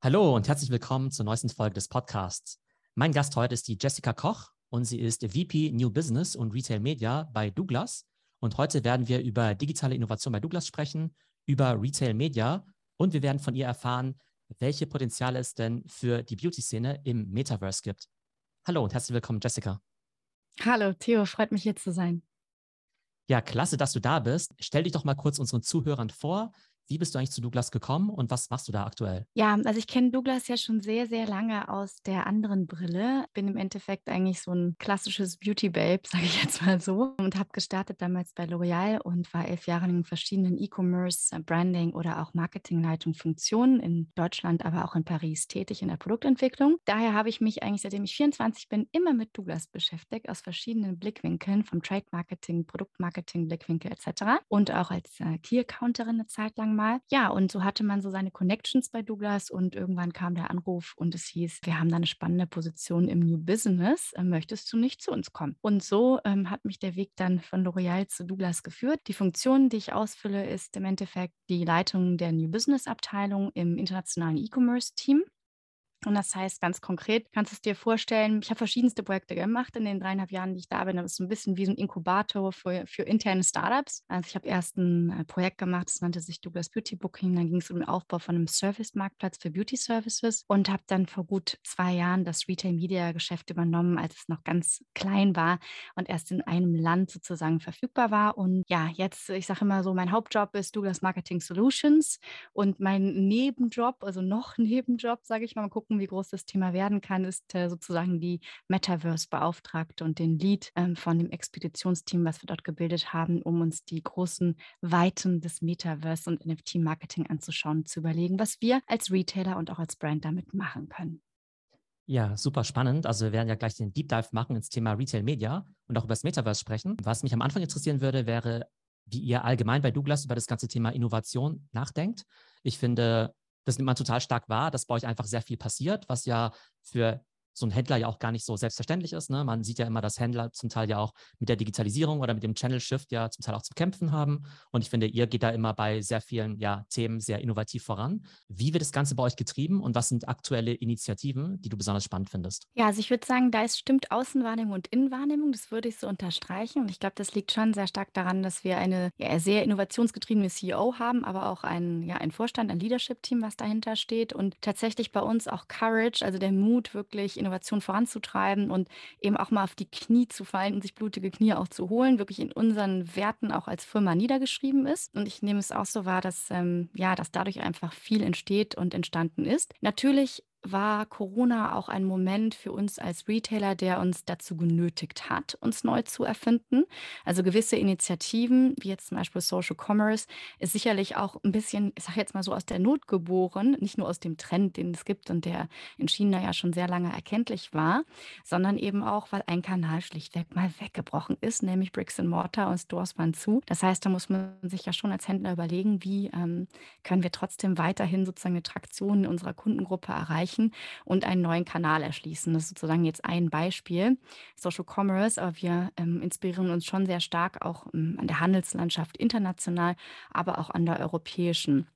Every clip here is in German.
Hallo und herzlich willkommen zur neuesten Folge des Podcasts. Mein Gast heute ist die Jessica Koch und sie ist VP New Business und Retail Media bei Douglas. Und heute werden wir über digitale Innovation bei Douglas sprechen, über Retail Media und wir werden von ihr erfahren, welche Potenziale es denn für die Beauty-Szene im Metaverse gibt. Hallo und herzlich willkommen, Jessica. Hallo, Theo, freut mich hier zu sein. Ja, klasse, dass du da bist. Stell dich doch mal kurz unseren Zuhörern vor. Wie bist du eigentlich zu Douglas gekommen und was machst du da aktuell? Ja, also ich kenne Douglas ja schon sehr, sehr lange aus der anderen Brille. Bin im Endeffekt eigentlich so ein klassisches Beauty-Babe, sage ich jetzt mal so. Und habe gestartet damals bei L'Oreal und war elf Jahre in verschiedenen E-Commerce, äh, Branding oder auch Marketingleitung Funktionen in Deutschland, aber auch in Paris tätig in der Produktentwicklung. Daher habe ich mich eigentlich, seitdem ich 24 bin, immer mit Douglas beschäftigt, aus verschiedenen Blickwinkeln, vom Trade-Marketing, Produktmarketing, Blickwinkel etc. Und auch als äh, Key-Accounterin eine Zeit lang mal. Ja, und so hatte man so seine Connections bei Douglas und irgendwann kam der Anruf und es hieß, wir haben da eine spannende Position im New Business. Äh, möchtest du nicht zu uns kommen? Und so ähm, hat mich der Weg dann von L'Oreal zu Douglas geführt. Die Funktion, die ich ausfülle, ist im Endeffekt die Leitung der New Business Abteilung im internationalen E-Commerce Team. Und das heißt ganz konkret, kannst du es dir vorstellen, ich habe verschiedenste Projekte gemacht in den dreieinhalb Jahren, die ich da bin. Das ist so ein bisschen wie so ein Inkubator für, für interne Startups. Also ich habe erst ein äh, Projekt gemacht, das nannte sich Douglas Beauty Booking. Dann ging es um den Aufbau von einem Service-Marktplatz für Beauty Services und habe dann vor gut zwei Jahren das Retail-Media-Geschäft übernommen, als es noch ganz klein war und erst in einem Land sozusagen verfügbar war. Und ja, jetzt, ich sage immer so, mein Hauptjob ist Douglas Marketing Solutions und mein Nebenjob, also noch Nebenjob, sage ich mal, mal gucken, gucken, wie groß das Thema werden kann, ist äh, sozusagen die Metaverse-Beauftragte und den Lead ähm, von dem Expeditionsteam, was wir dort gebildet haben, um uns die großen Weiten des Metaverse und NFT-Marketing anzuschauen, zu überlegen, was wir als Retailer und auch als Brand damit machen können. Ja, super spannend. Also wir werden ja gleich den Deep Dive machen ins Thema Retail Media und auch über das Metaverse sprechen. Was mich am Anfang interessieren würde, wäre, wie ihr allgemein bei Douglas über das ganze Thema Innovation nachdenkt. Ich finde, das nimmt man total stark wahr, dass bei euch einfach sehr viel passiert, was ja für so ein Händler ja auch gar nicht so selbstverständlich ist. Ne? Man sieht ja immer, dass Händler zum Teil ja auch mit der Digitalisierung oder mit dem Channel Shift ja zum Teil auch zu kämpfen haben. Und ich finde, ihr geht da immer bei sehr vielen ja, Themen sehr innovativ voran. Wie wird das Ganze bei euch getrieben und was sind aktuelle Initiativen, die du besonders spannend findest? Ja, also ich würde sagen, da ist stimmt Außenwahrnehmung und Innenwahrnehmung. Das würde ich so unterstreichen. Und ich glaube, das liegt schon sehr stark daran, dass wir eine ja, sehr innovationsgetriebene CEO haben, aber auch ein, ja, ein Vorstand, ein Leadership-Team, was dahinter steht. Und tatsächlich bei uns auch Courage, also der Mut, wirklich Innovation voranzutreiben und eben auch mal auf die Knie zu fallen und sich blutige Knie auch zu holen, wirklich in unseren Werten auch als Firma niedergeschrieben ist. Und ich nehme es auch so wahr, dass, ähm, ja, dass dadurch einfach viel entsteht und entstanden ist. Natürlich war Corona auch ein Moment für uns als Retailer, der uns dazu genötigt hat, uns neu zu erfinden. Also gewisse Initiativen, wie jetzt zum Beispiel Social Commerce, ist sicherlich auch ein bisschen, ich sage jetzt mal so, aus der Not geboren, nicht nur aus dem Trend, den es gibt und der in China ja schon sehr lange erkenntlich war, sondern eben auch, weil ein Kanal schlichtweg mal weggebrochen ist, nämlich Bricks and Mortar und Stores waren zu. Das heißt, da muss man sich ja schon als Händler überlegen, wie ähm, können wir trotzdem weiterhin sozusagen eine Traktion in unserer Kundengruppe erreichen erreichen und einen neuen Kanal erschließen. Das ist sozusagen jetzt ein Beispiel. Social Commerce, aber wir ähm, inspirieren uns schon sehr stark auch ähm, an der Handelslandschaft international, aber auch an der europäischen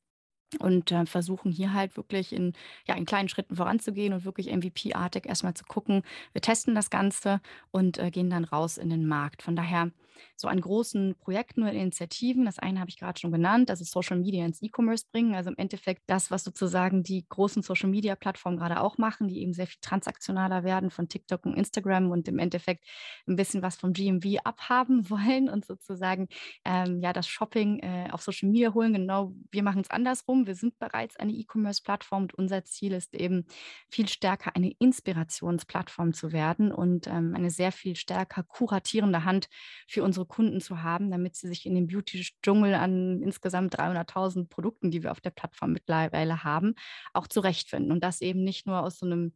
und äh, versuchen hier halt wirklich in, ja, in kleinen Schritten voranzugehen und wirklich MVP-artig erstmal zu gucken, wir testen das Ganze und äh, gehen dann raus in den Markt. Von daher so an großen Projekten oder Initiativen. Das eine habe ich gerade schon genannt, das ist Social Media ins E-Commerce bringen. Also im Endeffekt das, was sozusagen die großen Social Media Plattformen gerade auch machen, die eben sehr viel transaktionaler werden von TikTok und Instagram und im Endeffekt ein bisschen was vom GMV abhaben wollen und sozusagen ähm, ja das Shopping äh, auf Social Media holen. Genau, wir machen es andersrum. Wir sind bereits eine E-Commerce-Plattform und unser Ziel ist eben viel stärker eine Inspirationsplattform zu werden und ähm, eine sehr viel stärker kuratierende Hand für unsere Kunden zu haben, damit sie sich in dem Beauty-Dschungel an insgesamt 300.000 Produkten, die wir auf der Plattform mittlerweile haben, auch zurechtfinden. Und das eben nicht nur aus so einem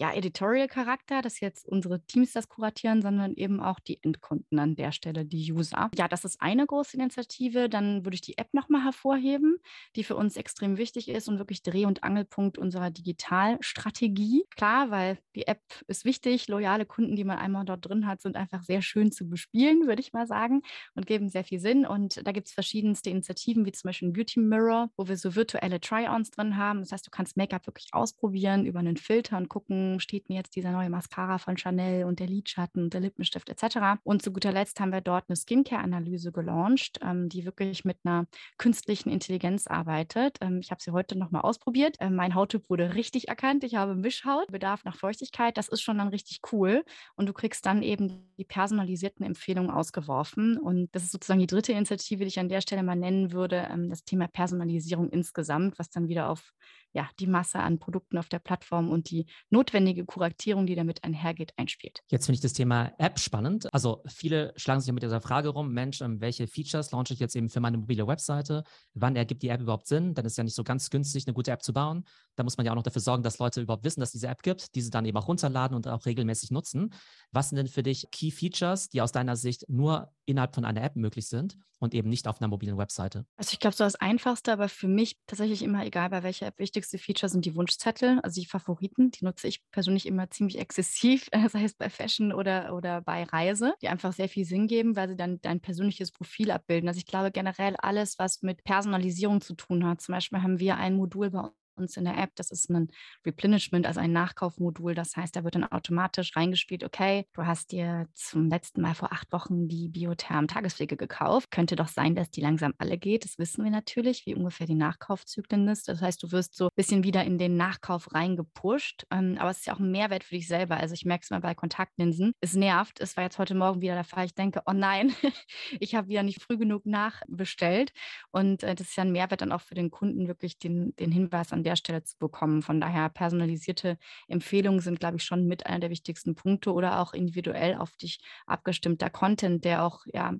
ja, Editorial-Charakter, dass jetzt unsere Teams das kuratieren, sondern eben auch die Endkunden an der Stelle, die User. Ja, das ist eine große Initiative. Dann würde ich die App nochmal hervorheben, die für uns extrem wichtig ist und wirklich Dreh- und Angelpunkt unserer Digitalstrategie. Klar, weil die App ist wichtig. Loyale Kunden, die man einmal dort drin hat, sind einfach sehr schön zu bespielen, würde ich mal sagen, und geben sehr viel Sinn. Und da gibt es verschiedenste Initiativen, wie zum Beispiel ein Beauty Mirror, wo wir so virtuelle Try-Ons drin haben. Das heißt, du kannst Make-up wirklich ausprobieren über einen Filter und gucken, steht mir jetzt dieser neue Mascara von Chanel und der Lidschatten und der Lippenstift etc. Und zu guter Letzt haben wir dort eine Skincare-Analyse gelauncht, ähm, die wirklich mit einer künstlichen Intelligenz arbeitet. Ähm, ich habe sie heute nochmal ausprobiert. Ähm, mein Hauttyp wurde richtig erkannt. Ich habe Mischhaut, Bedarf nach Feuchtigkeit. Das ist schon dann richtig cool. Und du kriegst dann eben die personalisierten Empfehlungen ausgeworfen. Und das ist sozusagen die dritte Initiative, die ich an der Stelle mal nennen würde, ähm, das Thema Personalisierung insgesamt, was dann wieder auf ja, die Masse an Produkten auf der Plattform und die notwendige Kuratierung, die damit einhergeht, einspielt. Jetzt finde ich das Thema App spannend. Also viele schlagen sich ja mit dieser Frage rum, Mensch, ähm, welche Features launche ich jetzt eben für meine mobile Webseite? Wann ergibt die App überhaupt Sinn? Dann ist ja nicht so ganz günstig, eine gute App zu bauen. Da muss man ja auch noch dafür sorgen, dass Leute überhaupt wissen, dass es diese App gibt, diese dann eben auch runterladen und auch regelmäßig nutzen. Was sind denn für dich Key Features, die aus deiner Sicht nur innerhalb von einer App möglich sind und eben nicht auf einer mobilen Webseite? Also ich glaube, so das Einfachste, aber für mich tatsächlich immer, egal bei welcher App, wichtigste Feature sind die Wunschzettel, also die Favoriten. Die nutze ich persönlich immer ziemlich exzessiv, sei es bei Fashion oder, oder bei Reise, die einfach sehr viel Sinn geben, weil sie dann dein persönliches Profil abbilden. Also ich glaube generell alles, was mit Personalisierung zu tun hat. Zum Beispiel haben wir ein Modul bei uns in der App. Das ist ein Replenishment, also ein Nachkaufmodul. Das heißt, da wird dann automatisch reingespielt, okay, du hast dir zum letzten Mal vor acht Wochen die Biotherm Tagespflege gekauft. Könnte doch sein, dass die langsam alle geht. Das wissen wir natürlich, wie ungefähr die Nachkaufzyklen ist. Das heißt, du wirst so ein bisschen wieder in den Nachkauf reingepusht. Ähm, aber es ist ja auch ein Mehrwert für dich selber. Also ich merke es mal bei Kontaktlinsen. Es nervt. Es war jetzt heute Morgen wieder der Fall. Ich denke, oh nein, ich habe wieder nicht früh genug nachbestellt. Und äh, das ist ja ein Mehrwert dann auch für den Kunden, wirklich den, den Hinweis an der der Stelle zu bekommen. Von daher personalisierte Empfehlungen sind, glaube ich, schon mit einer der wichtigsten Punkte oder auch individuell auf dich abgestimmter Content, der auch ja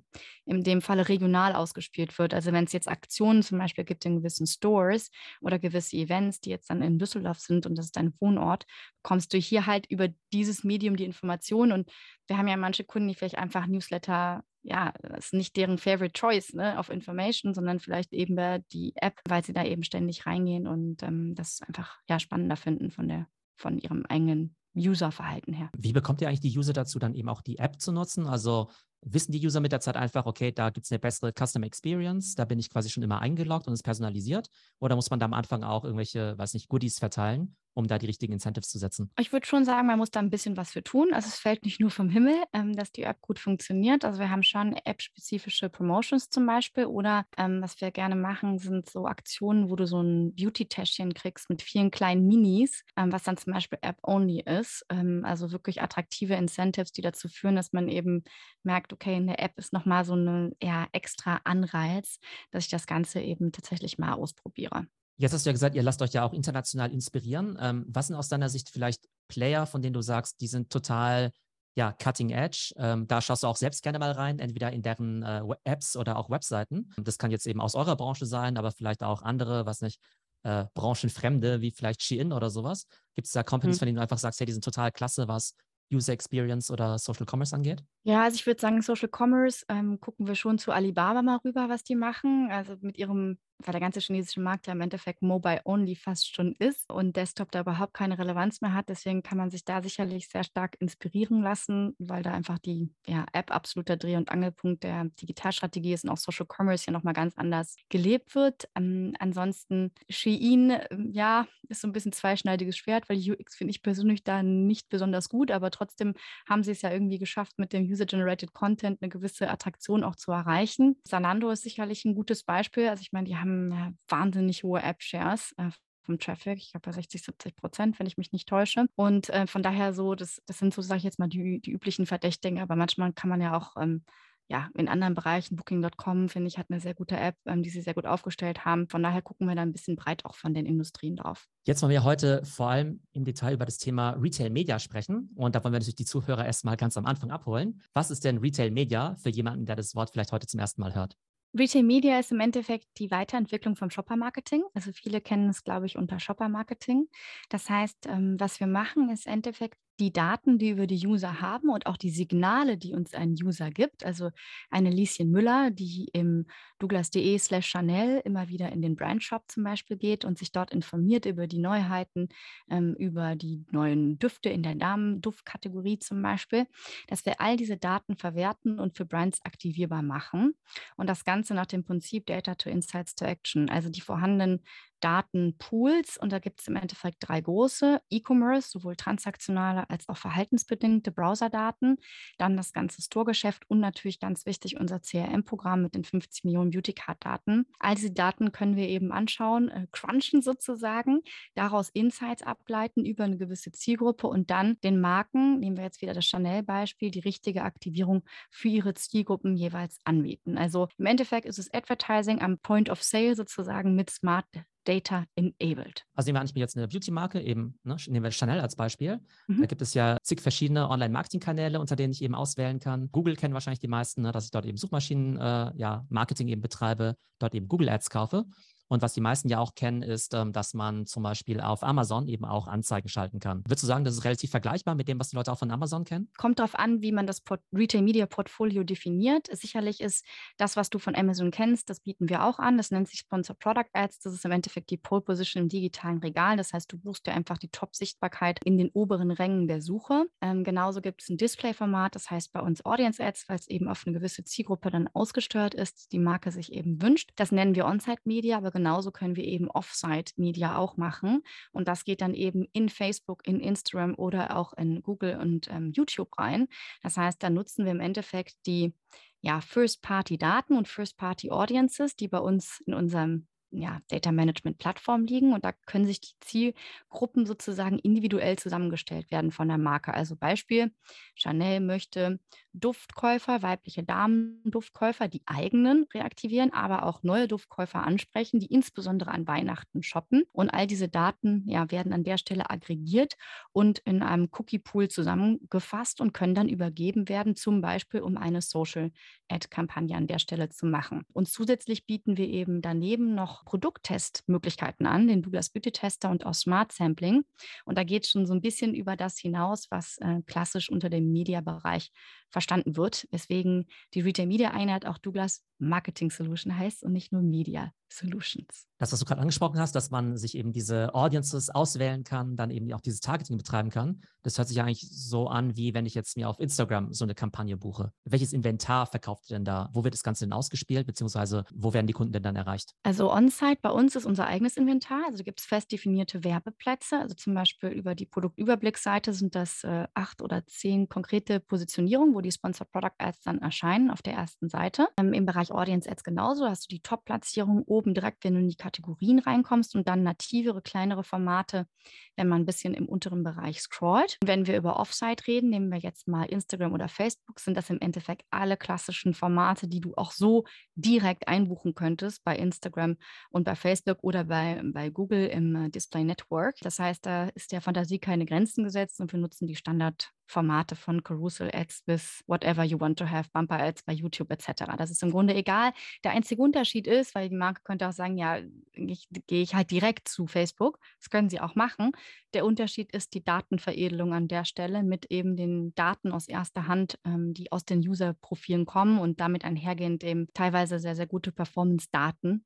in dem Falle regional ausgespielt wird. Also wenn es jetzt Aktionen zum Beispiel gibt in gewissen Stores oder gewisse Events, die jetzt dann in Düsseldorf sind und das ist dein Wohnort, bekommst du hier halt über dieses Medium die Informationen und wir haben ja manche Kunden, die vielleicht einfach Newsletter ja, das ist nicht deren Favorite Choice ne, of Information, sondern vielleicht eben die App, weil sie da eben ständig reingehen und ähm, das einfach ja spannender finden von der von ihrem eigenen Userverhalten her. Wie bekommt ihr eigentlich die User dazu, dann eben auch die App zu nutzen? Also wissen die User mit der Zeit einfach, okay, da gibt es eine bessere Customer Experience, da bin ich quasi schon immer eingeloggt und ist personalisiert? Oder muss man da am Anfang auch irgendwelche, weiß nicht, Goodies verteilen? um da die richtigen Incentives zu setzen? Ich würde schon sagen, man muss da ein bisschen was für tun. Also es fällt nicht nur vom Himmel, ähm, dass die App gut funktioniert. Also wir haben schon App-spezifische Promotions zum Beispiel oder ähm, was wir gerne machen, sind so Aktionen, wo du so ein Beauty-Täschchen kriegst mit vielen kleinen Minis, ähm, was dann zum Beispiel App-only ist. Ähm, also wirklich attraktive Incentives, die dazu führen, dass man eben merkt, okay, in der App ist nochmal so ein ja, extra Anreiz, dass ich das Ganze eben tatsächlich mal ausprobiere. Jetzt hast du ja gesagt, ihr lasst euch ja auch international inspirieren. Ähm, was sind aus deiner Sicht vielleicht Player, von denen du sagst, die sind total ja, cutting edge. Ähm, da schaust du auch selbst gerne mal rein, entweder in deren äh, Apps oder auch Webseiten. Das kann jetzt eben aus eurer Branche sein, aber vielleicht auch andere, was nicht, äh, Branchenfremde, wie vielleicht Shein oder sowas. Gibt es da Companies, mhm. von denen du einfach sagst, hey, die sind total klasse, was User Experience oder Social Commerce angeht? Ja, also ich würde sagen, Social Commerce ähm, gucken wir schon zu Alibaba mal rüber, was die machen. Also mit ihrem weil der ganze chinesische Markt ja im Endeffekt mobile-only fast schon ist und Desktop da überhaupt keine Relevanz mehr hat. Deswegen kann man sich da sicherlich sehr stark inspirieren lassen, weil da einfach die ja, App absoluter Dreh- und Angelpunkt der Digitalstrategie ist und auch Social Commerce ja nochmal ganz anders gelebt wird. Ähm, ansonsten Shein, ähm, ja, ist so ein bisschen zweischneidiges Schwert, weil die UX finde ich persönlich da nicht besonders gut, aber trotzdem haben sie es ja irgendwie geschafft, mit dem User-Generated Content eine gewisse Attraktion auch zu erreichen. Zalando ist sicherlich ein gutes Beispiel. Also ich meine, die haben ja, wahnsinnig hohe App-Shares. Äh, vom Traffic, ich glaube bei 60, 70 Prozent, wenn ich mich nicht täusche. Und äh, von daher so, das, das sind so, sage ich jetzt mal, die, die üblichen Verdächtigen, aber manchmal kann man ja auch ähm, ja, in anderen Bereichen, Booking.com, finde ich, hat eine sehr gute App, ähm, die sie sehr gut aufgestellt haben. Von daher gucken wir da ein bisschen breit auch von den Industrien drauf. Jetzt wollen wir heute vor allem im Detail über das Thema Retail Media sprechen. Und da wollen wir natürlich die Zuhörer erstmal ganz am Anfang abholen. Was ist denn Retail Media für jemanden, der das Wort vielleicht heute zum ersten Mal hört? Retail Media ist im Endeffekt die Weiterentwicklung vom Shopper-Marketing. Also viele kennen es, glaube ich, unter Shopper-Marketing. Das heißt, ähm, was wir machen, ist im Endeffekt die Daten, die wir die User haben und auch die Signale, die uns ein User gibt. Also eine Lieschen Müller, die im douglas.de slash Chanel immer wieder in den Brandshop zum Beispiel geht und sich dort informiert über die Neuheiten, ähm, über die neuen Düfte in der Damenduftkategorie zum Beispiel, dass wir all diese Daten verwerten und für Brands aktivierbar machen. Und das Ganze nach dem Prinzip Data to Insights to Action. Also die vorhandenen Datenpools und da gibt es im Endeffekt drei große. E-Commerce, sowohl transaktionale als auch verhaltensbedingte Browserdaten, dann das ganze Store-Geschäft und natürlich ganz wichtig unser CRM-Programm mit den 50 Millionen Beauty-Card-Daten. All diese Daten können wir eben anschauen, äh, crunchen sozusagen, daraus Insights ableiten über eine gewisse Zielgruppe und dann den Marken, nehmen wir jetzt wieder das Chanel-Beispiel, die richtige Aktivierung für ihre Zielgruppen jeweils anbieten. Also im Endeffekt ist es Advertising am Point of Sale sozusagen mit Smart Data enabled. Also nehmen wir eigentlich jetzt eine Beauty-Marke, eben, ne, nehmen wir Chanel als Beispiel. Mhm. Da gibt es ja zig verschiedene Online-Marketing-Kanäle, unter denen ich eben auswählen kann. Google kennen wahrscheinlich die meisten, ne, dass ich dort eben Suchmaschinen-Marketing äh, ja, eben betreibe, dort eben Google Ads kaufe. Und was die meisten ja auch kennen, ist, ähm, dass man zum Beispiel auf Amazon eben auch Anzeigen schalten kann. Würdest du sagen, das ist relativ vergleichbar mit dem, was die Leute auch von Amazon kennen? Kommt darauf an, wie man das Retail Media Portfolio definiert. Sicherlich ist das, was du von Amazon kennst, das bieten wir auch an. Das nennt sich Sponsor Product Ads. Das ist im Endeffekt die Pole Position im digitalen Regal. Das heißt, du buchst dir einfach die Top-Sichtbarkeit in den oberen Rängen der Suche. Ähm, genauso gibt es ein Display-Format, das heißt bei uns Audience Ads, weil es eben auf eine gewisse Zielgruppe dann ausgesteuert ist, die Marke sich eben wünscht. Das nennen wir On-Site Media, aber genauso können wir eben Offsite-Media auch machen. Und das geht dann eben in Facebook, in Instagram oder auch in Google und ähm, YouTube rein. Das heißt, da nutzen wir im Endeffekt die ja, First-Party-Daten und First-Party-Audiences, die bei uns in unserem ja, Data Management Plattform liegen und da können sich die Zielgruppen sozusagen individuell zusammengestellt werden von der Marke. Also Beispiel, Chanel möchte Duftkäufer, weibliche Damen-Duftkäufer, die eigenen reaktivieren, aber auch neue Duftkäufer ansprechen, die insbesondere an Weihnachten shoppen. Und all diese Daten ja, werden an der Stelle aggregiert und in einem Cookie-Pool zusammengefasst und können dann übergeben werden, zum Beispiel um eine Social-Ad-Kampagne an der Stelle zu machen. Und zusätzlich bieten wir eben daneben noch Produkttestmöglichkeiten an, den Douglas Beauty Tester und auch Smart Sampling. Und da geht es schon so ein bisschen über das hinaus, was äh, klassisch unter dem Media-Bereich verstanden wird, weswegen die Retail Media Einheit auch Douglas Marketing Solution heißt und nicht nur Media Solutions. Das, was du gerade angesprochen hast, dass man sich eben diese Audiences auswählen kann, dann eben auch dieses Targeting betreiben kann, das hört sich ja eigentlich so an, wie wenn ich jetzt mir auf Instagram so eine Kampagne buche. Welches Inventar verkauft ihr denn da? Wo wird das Ganze denn ausgespielt, beziehungsweise wo werden die Kunden denn dann erreicht? Also On-Site bei uns ist unser eigenes Inventar. Also gibt es fest definierte Werbeplätze. Also zum Beispiel über die Produktüberblicksseite sind das äh, acht oder zehn konkrete Positionierungen, wo die Sponsored Product Ads dann erscheinen auf der ersten Seite. Ähm, Im Bereich Audience Ads genauso hast du die Top-Platzierung oben direkt, wenn du in die Kategorien reinkommst und dann nativere, kleinere Formate, wenn man ein bisschen im unteren Bereich scrollt. Wenn wir über Offsite reden, nehmen wir jetzt mal Instagram oder Facebook, sind das im Endeffekt alle klassischen Formate, die du auch so direkt einbuchen könntest bei Instagram und bei Facebook oder bei, bei Google im äh, Display Network. Das heißt, da ist der Fantasie keine Grenzen gesetzt und wir nutzen die Standard Formate von Carousel Ads bis whatever you want to have, Bumper Ads bei YouTube etc. Das ist im Grunde egal. Der einzige Unterschied ist, weil die Marke könnte auch sagen, ja, ich, gehe ich halt direkt zu Facebook. Das können sie auch machen. Der Unterschied ist die Datenveredelung an der Stelle mit eben den Daten aus erster Hand, ähm, die aus den User-Profilen kommen und damit einhergehend eben teilweise sehr, sehr gute Performance-Daten,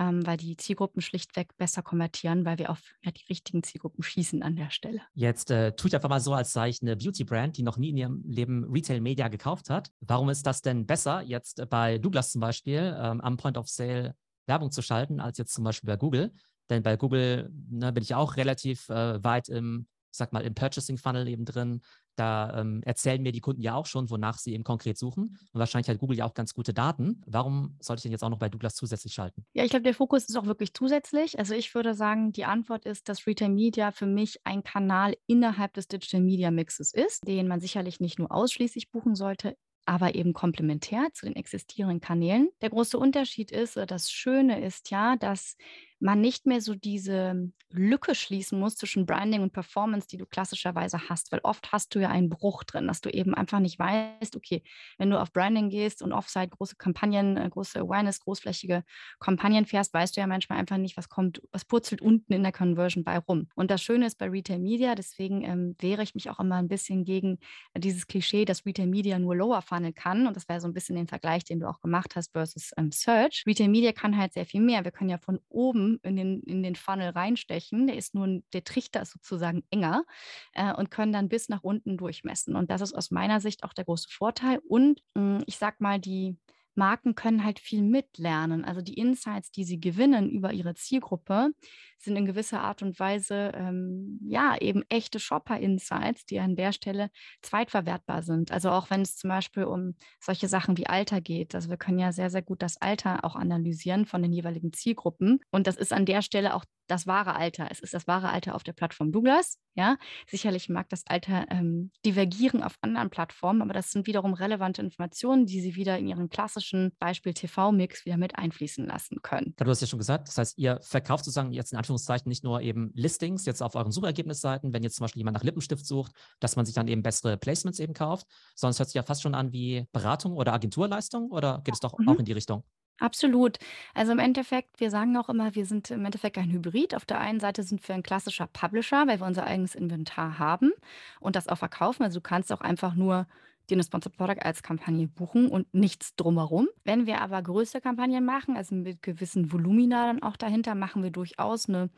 ähm, weil die Zielgruppen schlichtweg besser konvertieren, weil wir auf ja, die richtigen Zielgruppen schießen an der Stelle. Jetzt äh, tue ich einfach mal so, als sei ich eine Beauty-Brand, die noch nie in ihrem Leben Retail-Media gekauft hat. Warum ist das denn besser, jetzt bei Douglas zum Beispiel ähm, am Point of Sale Werbung zu schalten, als jetzt zum Beispiel bei Google? Denn bei Google ne, bin ich auch relativ äh, weit im, sag mal, im Purchasing Funnel eben drin. Da ähm, erzählen mir die Kunden ja auch schon, wonach sie eben konkret suchen. Und wahrscheinlich hat Google ja auch ganz gute Daten. Warum sollte ich denn jetzt auch noch bei Douglas zusätzlich schalten? Ja, ich glaube, der Fokus ist auch wirklich zusätzlich. Also ich würde sagen, die Antwort ist, dass Retail Media für mich ein Kanal innerhalb des Digital Media Mixes ist, den man sicherlich nicht nur ausschließlich buchen sollte, aber eben komplementär zu den existierenden Kanälen. Der große Unterschied ist, oder das Schöne ist ja, dass man nicht mehr so diese Lücke schließen muss zwischen Branding und Performance, die du klassischerweise hast. Weil oft hast du ja einen Bruch drin, dass du eben einfach nicht weißt, okay, wenn du auf Branding gehst und Offsite große Kampagnen, äh, große Awareness, großflächige Kampagnen fährst, weißt du ja manchmal einfach nicht, was kommt, was purzelt unten in der Conversion bei rum. Und das Schöne ist bei Retail Media, deswegen ähm, wehre ich mich auch immer ein bisschen gegen dieses Klischee, dass Retail Media nur Lower Funnel kann. Und das wäre so ein bisschen den Vergleich, den du auch gemacht hast versus ähm, Search. Retail Media kann halt sehr viel mehr. Wir können ja von oben in den, in den Funnel reinstechen. Der ist nun, der Trichter ist sozusagen enger äh, und können dann bis nach unten durchmessen. Und das ist aus meiner Sicht auch der große Vorteil. Und mh, hm, ich sag mal, die Marken können halt viel mitlernen. Also die Insights, die sie gewinnen über ihre Zielgruppe, sind in gewisser Art und Weise ähm, ja eben echte Shopper-Insights, die an der Stelle zweitverwertbar sind. Also auch wenn es zum Beispiel um solche Sachen wie Alter geht. Also wir können ja sehr, sehr gut das Alter auch analysieren von den jeweiligen Zielgruppen. Und das ist an der Stelle auch das wahre Alter. Es ist das wahre Alter auf der Plattform Douglas. Ja, sicherlich mag das Alter ähm, divergieren auf anderen Plattformen, aber das sind wiederum relevante Informationen, die Sie wieder in Ihren klassischen Beispiel TV-Mix wieder mit einfließen lassen können. Du hast ja schon gesagt, das heißt, ihr verkauft sozusagen jetzt in Anführungszeichen nicht nur eben Listings jetzt auf euren Suchergebnisseiten, wenn jetzt zum Beispiel jemand nach Lippenstift sucht, dass man sich dann eben bessere Placements eben kauft, sondern es hört sich ja fast schon an wie Beratung oder Agenturleistung oder geht es doch mhm. auch in die Richtung? Absolut. Also im Endeffekt, wir sagen auch immer, wir sind im Endeffekt ein Hybrid. Auf der einen Seite sind wir ein klassischer Publisher, weil wir unser eigenes Inventar haben und das auch verkaufen. Also du kannst auch einfach nur eine Sponsored Product als Kampagne buchen und nichts drumherum. Wenn wir aber größere Kampagnen machen, also mit gewissen Volumina dann auch dahinter, machen wir durchaus eine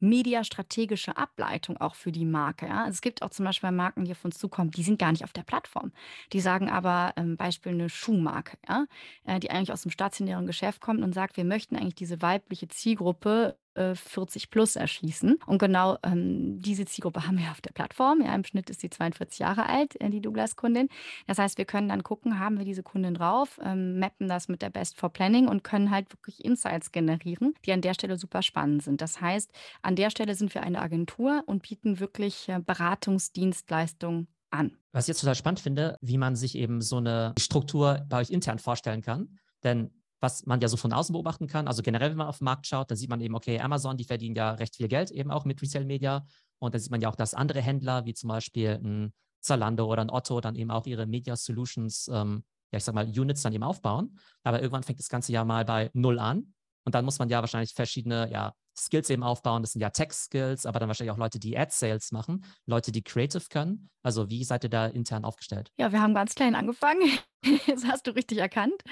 mediastrategische Ableitung auch für die Marke. Ja? Also es gibt auch zum Beispiel Marken, die auf uns zukommen, die sind gar nicht auf der Plattform. Die sagen aber, ähm, Beispiel eine Schuhmarke, ja? Äh, die eigentlich aus dem stationären Geschäft kommt und sagt, wir möchten eigentlich diese weibliche Zielgruppe 40 äh, plus erschließen. Und genau ähm, diese Zielgruppe haben wir auf der Plattform. Ja, Im Schnitt ist sie 42 Jahre alt, äh, die Douglas-Kundin. Das heißt, wir können dann gucken, haben wir diese Kundin drauf, ähm, mappen das mit der Best for Planning und können halt wirklich Insights generieren, die an der Stelle super spannend sind. Das heißt, an der Stelle sind wir eine Agentur und bieten wirklich äh, Beratungsdienstleistungen an. Was ich jetzt total spannend finde, wie man sich eben so eine Struktur bei euch intern vorstellen kann. Denn was man ja so von außen beobachten kann. Also generell, wenn man auf den Markt schaut, dann sieht man eben, okay, Amazon, die verdienen ja recht viel Geld eben auch mit Resale Media. Und dann sieht man ja auch, dass andere Händler, wie zum Beispiel ein Zalando oder ein Otto, dann eben auch ihre Media Solutions, ähm, ja, ich sag mal, Units dann eben aufbauen. Aber irgendwann fängt das Ganze ja mal bei Null an. Und dann muss man ja wahrscheinlich verschiedene ja, Skills eben aufbauen. Das sind ja Tech-Skills, aber dann wahrscheinlich auch Leute, die Ad-Sales machen, Leute, die Creative können. Also wie seid ihr da intern aufgestellt? Ja, wir haben ganz klein angefangen. Das hast du richtig erkannt.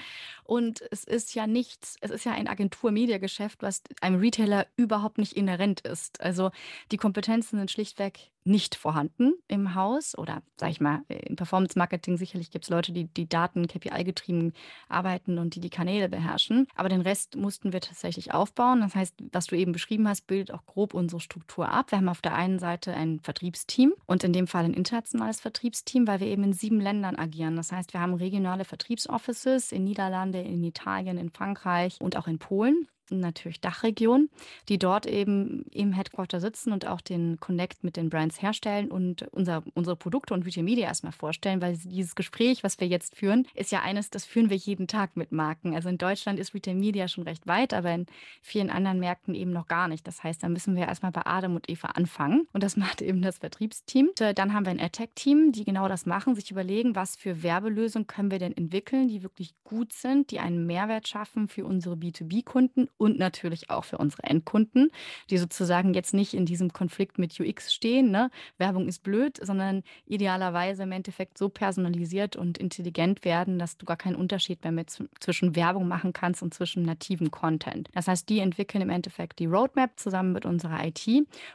Und es ist ja nichts, es ist ja ein Agentur-Media-Geschäft, was einem Retailer überhaupt nicht inhärent ist. Also die Kompetenzen sind schlichtweg nicht vorhanden im Haus oder sag ich mal, im Performance-Marketing sicherlich gibt es Leute, die die Daten KPI-getrieben arbeiten und die die Kanäle beherrschen. Aber den Rest mussten wir tatsächlich aufbauen. Das heißt, was du eben beschrieben hast, bildet auch grob unsere Struktur ab. Wir haben auf der einen Seite ein Vertriebsteam und in dem Fall ein internationales Vertriebsteam, weil wir eben in sieben Ländern agieren. Das heißt, wir haben regionale Vertriebsoffices in Niederlande, in Italien, in Frankreich und auch in Polen natürlich Dachregion, die dort eben im Headquarter sitzen und auch den Connect mit den Brands herstellen und unser, unsere Produkte und Retail Media erstmal vorstellen, weil dieses Gespräch, was wir jetzt führen, ist ja eines, das führen wir jeden Tag mit Marken. Also in Deutschland ist Retail Media schon recht weit, aber in vielen anderen Märkten eben noch gar nicht. Das heißt, da müssen wir erstmal bei Adam und Eva anfangen und das macht eben das Vertriebsteam. Äh, dann haben wir ein AdTech-Team, die genau das machen, sich überlegen, was für Werbelösungen können wir denn entwickeln, die wirklich gut sind, die einen Mehrwert schaffen für unsere B2B-Kunden und natürlich auch für unsere Endkunden, die sozusagen jetzt nicht in diesem Konflikt mit UX stehen. Ne? Werbung ist blöd, sondern idealerweise im Endeffekt so personalisiert und intelligent werden, dass du gar keinen Unterschied mehr mit zwischen Werbung machen kannst und zwischen nativen Content. Das heißt, die entwickeln im Endeffekt die Roadmap zusammen mit unserer IT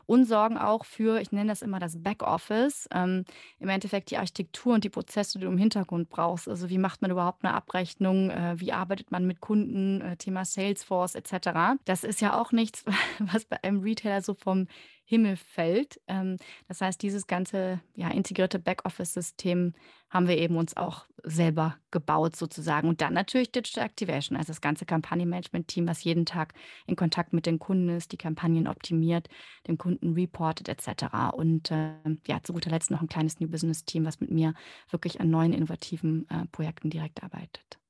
und sorgen auch für, ich nenne das immer das Backoffice, ähm, im Endeffekt die Architektur und die Prozesse, die du im Hintergrund brauchst. Also wie macht man überhaupt eine Abrechnung, äh, wie arbeitet man mit Kunden, äh, Thema Salesforce etc. Das ist ja auch nichts, was bei einem Retailer so vom Himmel fällt. Ähm, das heißt, dieses ganze ja, integrierte Backoffice-System haben wir eben uns auch selber gebaut sozusagen. Und dann natürlich Digital Activation, also das ganze Kampagnenmanagement-Team, was jeden Tag in Kontakt mit den Kunden ist, die Kampagnen optimiert, dem Kunden reportet etc. Und äh, ja, zu guter Letzt noch ein kleines New Business-Team, was mit mir wirklich an neuen innovativen äh, Projekten direkt arbeitet.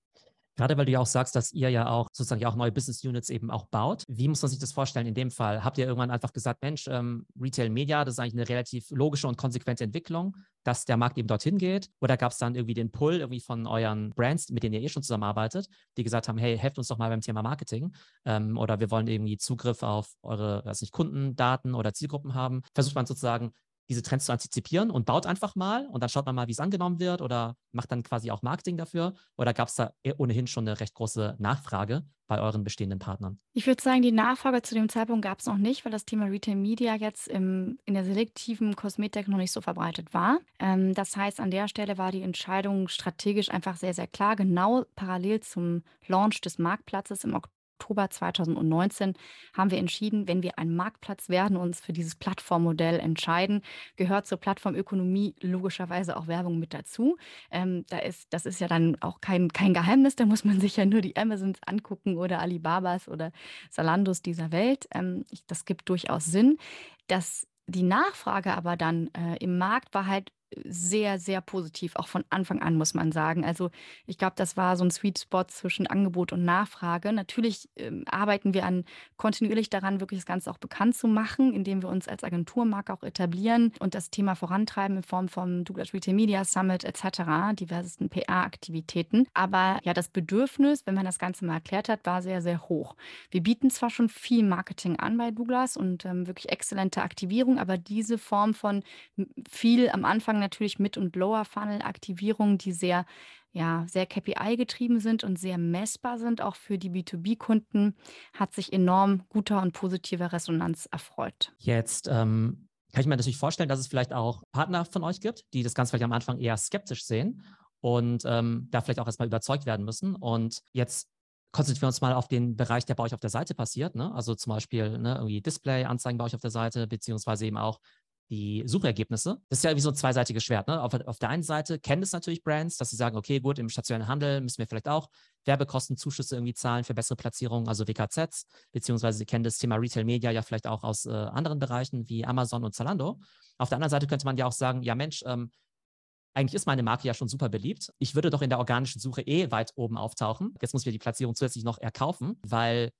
Gerade weil du ja auch sagst, dass ihr ja auch sozusagen ja auch neue Business Units eben auch baut. Wie muss man sich das vorstellen in dem Fall? Habt ihr irgendwann einfach gesagt, Mensch, ähm, Retail Media, das ist eigentlich eine relativ logische und konsequente Entwicklung, dass der Markt eben dorthin geht? Oder gab es dann irgendwie den Pull irgendwie von euren Brands, mit denen ihr eh schon zusammenarbeitet, die gesagt haben, hey, helft uns doch mal beim Thema Marketing ähm, oder wir wollen irgendwie Zugriff auf eure, weiß nicht, Kundendaten oder Zielgruppen haben? Versucht man sozusagen diese Trends zu antizipieren und baut einfach mal und dann schaut man mal, wie es angenommen wird oder macht dann quasi auch Marketing dafür? Oder gab es da ohnehin schon eine recht große Nachfrage bei euren bestehenden Partnern? Ich würde sagen, die Nachfrage zu dem Zeitpunkt gab es noch nicht, weil das Thema Retail Media jetzt im, in der selektiven Kosmetik noch nicht so verbreitet war. Ähm, das heißt, an der Stelle war die Entscheidung strategisch einfach sehr, sehr klar, genau parallel zum Launch des Marktplatzes im Oktober Oktober 2019 haben wir entschieden, wenn wir ein Marktplatz werden, uns für dieses Plattformmodell entscheiden, gehört zur Plattformökonomie logischerweise auch Werbung mit dazu. Ähm, da ist, das ist ja dann auch kein, kein Geheimnis, da muss man sich ja nur die Amazons angucken oder Alibabas oder Salandos dieser Welt. Ähm, ich, das gibt durchaus Sinn. Das die Nachfrage aber dann äh, im Markt war halt sehr, sehr positiv, auch von Anfang an, muss man sagen. Also ich glaube, das war so ein Sweet Spot zwischen Angebot und Nachfrage. Natürlich ähm, arbeiten wir an kontinuierlich daran, wirklich das Ganze auch bekannt zu machen, indem wir uns als Agenturmarke auch etablieren und das Thema vorantreiben in Form vom Douglas Retail Media Summit etc., diversesten PR-Aktivitäten. Aber ja, das Bedürfnis, wenn man das Ganze mal erklärt hat, war sehr, sehr hoch. Wir bieten zwar schon viel Marketing an bei Douglas und ähm, wirklich exzellente Aktivierung, aber diese Form von viel am Anfang natürlich Mid- und Lower-Funnel-Aktivierungen, die sehr, ja, sehr KPI-getrieben sind und sehr messbar sind, auch für die B2B-Kunden, hat sich enorm guter und positiver Resonanz erfreut. Jetzt ähm, kann ich mir natürlich vorstellen, dass es vielleicht auch Partner von euch gibt, die das Ganze vielleicht am Anfang eher skeptisch sehen und ähm, da vielleicht auch erstmal überzeugt werden müssen. Und jetzt konzentrieren wir uns mal auf den Bereich, der bei euch auf der Seite passiert. Ne? Also zum Beispiel ne, irgendwie Display-Anzeigen bei euch auf der Seite, beziehungsweise eben auch die Suchergebnisse. Das ist ja wie so ein zweiseitiges Schwert. Ne? Auf, auf, der einen Seite kennen es natürlich Brands, dass sie sagen, okay, gut, im stationären Handel müssen wir vielleicht auch Werbekostenzuschüsse irgendwie zahlen für bessere Platzierungen, also WKZs, beziehungsweise sie kennen das Thema Retail Media ja vielleicht auch aus äh, anderen Bereichen wie Amazon und Zalando. Auf der anderen Seite könnte man ja auch sagen, ja Mensch, ähm, eigentlich ist meine Marke ja schon super beliebt. Ich würde doch in der organischen Suche eh weit oben auftauchen. Jetzt muss ich die Platzierung zusätzlich noch erkaufen, weil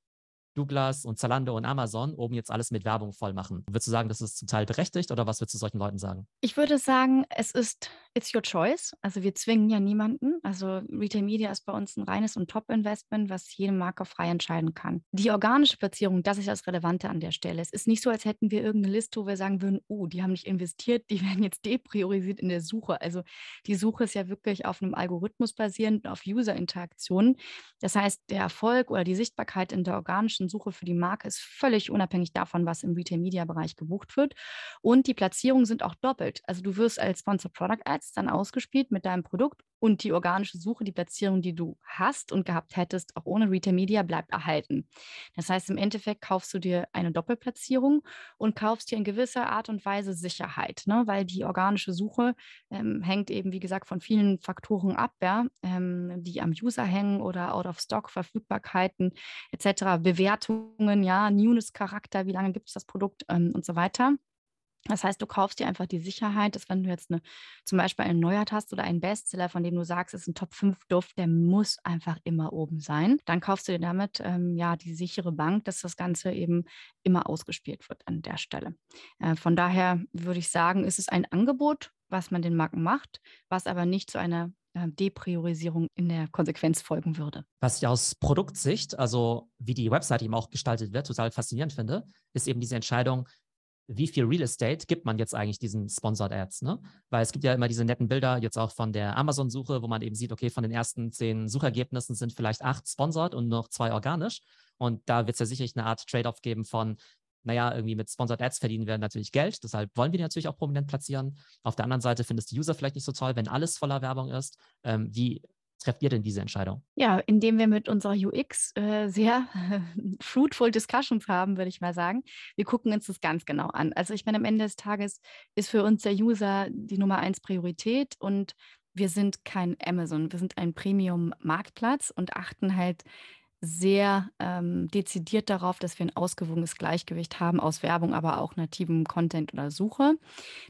Douglas und Zalando und Amazon oben jetzt alles mit Werbung voll machen. Würdest du sagen, das ist zum Teil berechtigt oder was würdest du solchen Leuten sagen? Ich würde sagen, es ist it's your choice. Also wir zwingen ja niemanden. Also Retail Media ist bei uns ein reines und Top-Investment, was jede Marke frei entscheiden kann. Die organische Platzierung, das ist das Relevante an der Stelle. Es ist nicht so, als hätten wir irgendeine Liste, wo wir sagen würden, oh, die haben nicht investiert, die werden jetzt depriorisiert in der Suche. Also die Suche ist ja wirklich auf einem Algorithmus basierend, auf User-Interaktionen. Das heißt, der Erfolg oder die Sichtbarkeit in der organischen Suche für die Marke ist völlig unabhängig davon, was im Retail-Media-Bereich gebucht wird. Und die Platzierungen sind auch doppelt. Also du wirst als Sponsor Product Ad Ads dann ausgespielt mit deinem Produkt und die organische Suche, die Platzierung, die du hast und gehabt hättest, auch ohne Retail Media, bleibt erhalten. Das heißt, im Endeffekt kaufst du dir eine Doppelplatzierung und kaufst dir in gewisser Art und Weise Sicherheit, ne? weil die organische Suche ähm, hängt eben, wie gesagt, von vielen Faktoren ab, ja? ähm, die am User hängen oder out of stock, Verfügbarkeiten etc., Bewertungen, ja, Newness-Charakter, wie lange gibt es das Produkt ähm, und so weiter. Das heißt, du kaufst dir einfach die Sicherheit, dass wenn du jetzt eine, zum Beispiel einen Neuert hast oder einen Bestseller, von dem du sagst, es ist ein Top-5-Duft, der muss einfach immer oben sein, dann kaufst du dir damit ähm, ja die sichere Bank, dass das Ganze eben immer ausgespielt wird an der Stelle. Äh, von daher würde ich sagen, ist es ein Angebot, was man den Marken macht, was aber nicht zu einer äh, Depriorisierung in der Konsequenz folgen würde. Was ich aus Produktsicht, also wie die Website eben auch gestaltet wird, total faszinierend finde, ist eben diese Entscheidung, wie viel Real Estate gibt man jetzt eigentlich diesen Sponsored Ads? Ne? Weil es gibt ja immer diese netten Bilder, jetzt auch von der Amazon-Suche, wo man eben sieht, okay, von den ersten zehn Suchergebnissen sind vielleicht acht sponsored und noch zwei organisch. Und da wird es ja sicherlich eine Art Trade-off geben von, naja, irgendwie mit Sponsored Ads verdienen wir natürlich Geld, deshalb wollen wir die natürlich auch prominent platzieren. Auf der anderen Seite findet es die User vielleicht nicht so toll, wenn alles voller Werbung ist. Ähm, wie trefft ihr denn diese Entscheidung? Ja, indem wir mit unserer UX äh, sehr fruitful Discussions haben, würde ich mal sagen. Wir gucken uns das ganz genau an. Also ich meine, am Ende des Tages ist für uns der User die Nummer eins Priorität und wir sind kein Amazon, wir sind ein Premium-Marktplatz und achten halt sehr ähm, dezidiert darauf, dass wir ein ausgewogenes Gleichgewicht haben aus Werbung, aber auch nativem Content oder Suche.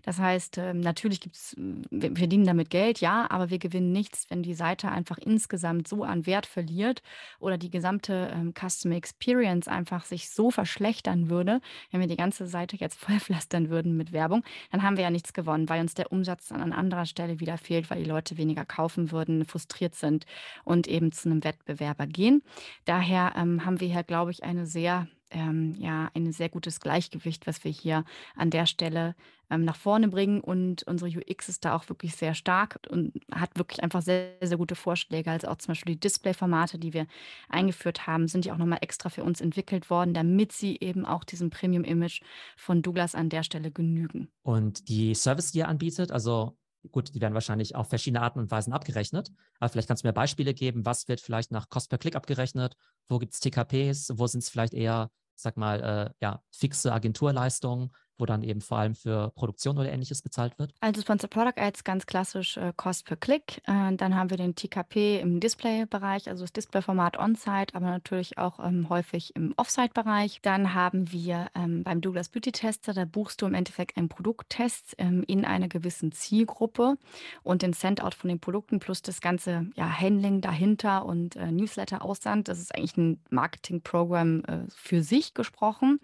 Das heißt, ähm, natürlich gibt's, wir wir verdienen damit Geld, ja, aber wir gewinnen nichts, wenn die Seite einfach insgesamt so an Wert verliert oder die gesamte ähm, Customer Experience einfach sich so verschlechtern würde, wenn wir die ganze Seite jetzt vollpflastern würden mit Werbung, dann haben wir ja nichts gewonnen, weil uns der Umsatz dann an anderer Stelle wieder fehlt, weil die Leute weniger kaufen würden, frustriert sind und eben zu einem Wettbewerber gehen. Daher ähm, haben wir hier, glaube ich, eine sehr ähm, ja, ein sehr gutes Gleichgewicht, was wir hier an der Stelle ähm, nach vorne bringen. Und unsere UX ist da auch wirklich sehr stark und hat wirklich einfach sehr, sehr gute Vorschläge. Also auch zum Beispiel die Display-Formate, die wir eingeführt haben, sind ja auch nochmal extra für uns entwickelt worden, damit sie eben auch diesem Premium-Image von Douglas an der Stelle genügen. Und die Service, die ihr anbietet, also gut, die werden wahrscheinlich auf verschiedene Arten und Weisen abgerechnet. Aber vielleicht kannst du mir Beispiele geben, was wird vielleicht nach Cost per Click abgerechnet? Wo gibt es TKPs? Wo sind es vielleicht eher, sag mal, äh, ja, fixe Agenturleistungen? Wo dann eben vor allem für Produktion oder ähnliches bezahlt wird? Also Sponsor Product Ads ganz klassisch äh, Cost per Click. Äh, dann haben wir den TKP im Display-Bereich, also das Display-Format On-Site, aber natürlich auch ähm, häufig im Off-Site-Bereich. Dann haben wir ähm, beim Douglas Beauty Tester, da buchst du im Endeffekt einen Produkttest ähm, in einer gewissen Zielgruppe und den Sendout von den Produkten plus das ganze ja, Handling dahinter und äh, Newsletter-Aussand. Das ist eigentlich ein Marketing-Programm äh, für sich gesprochen.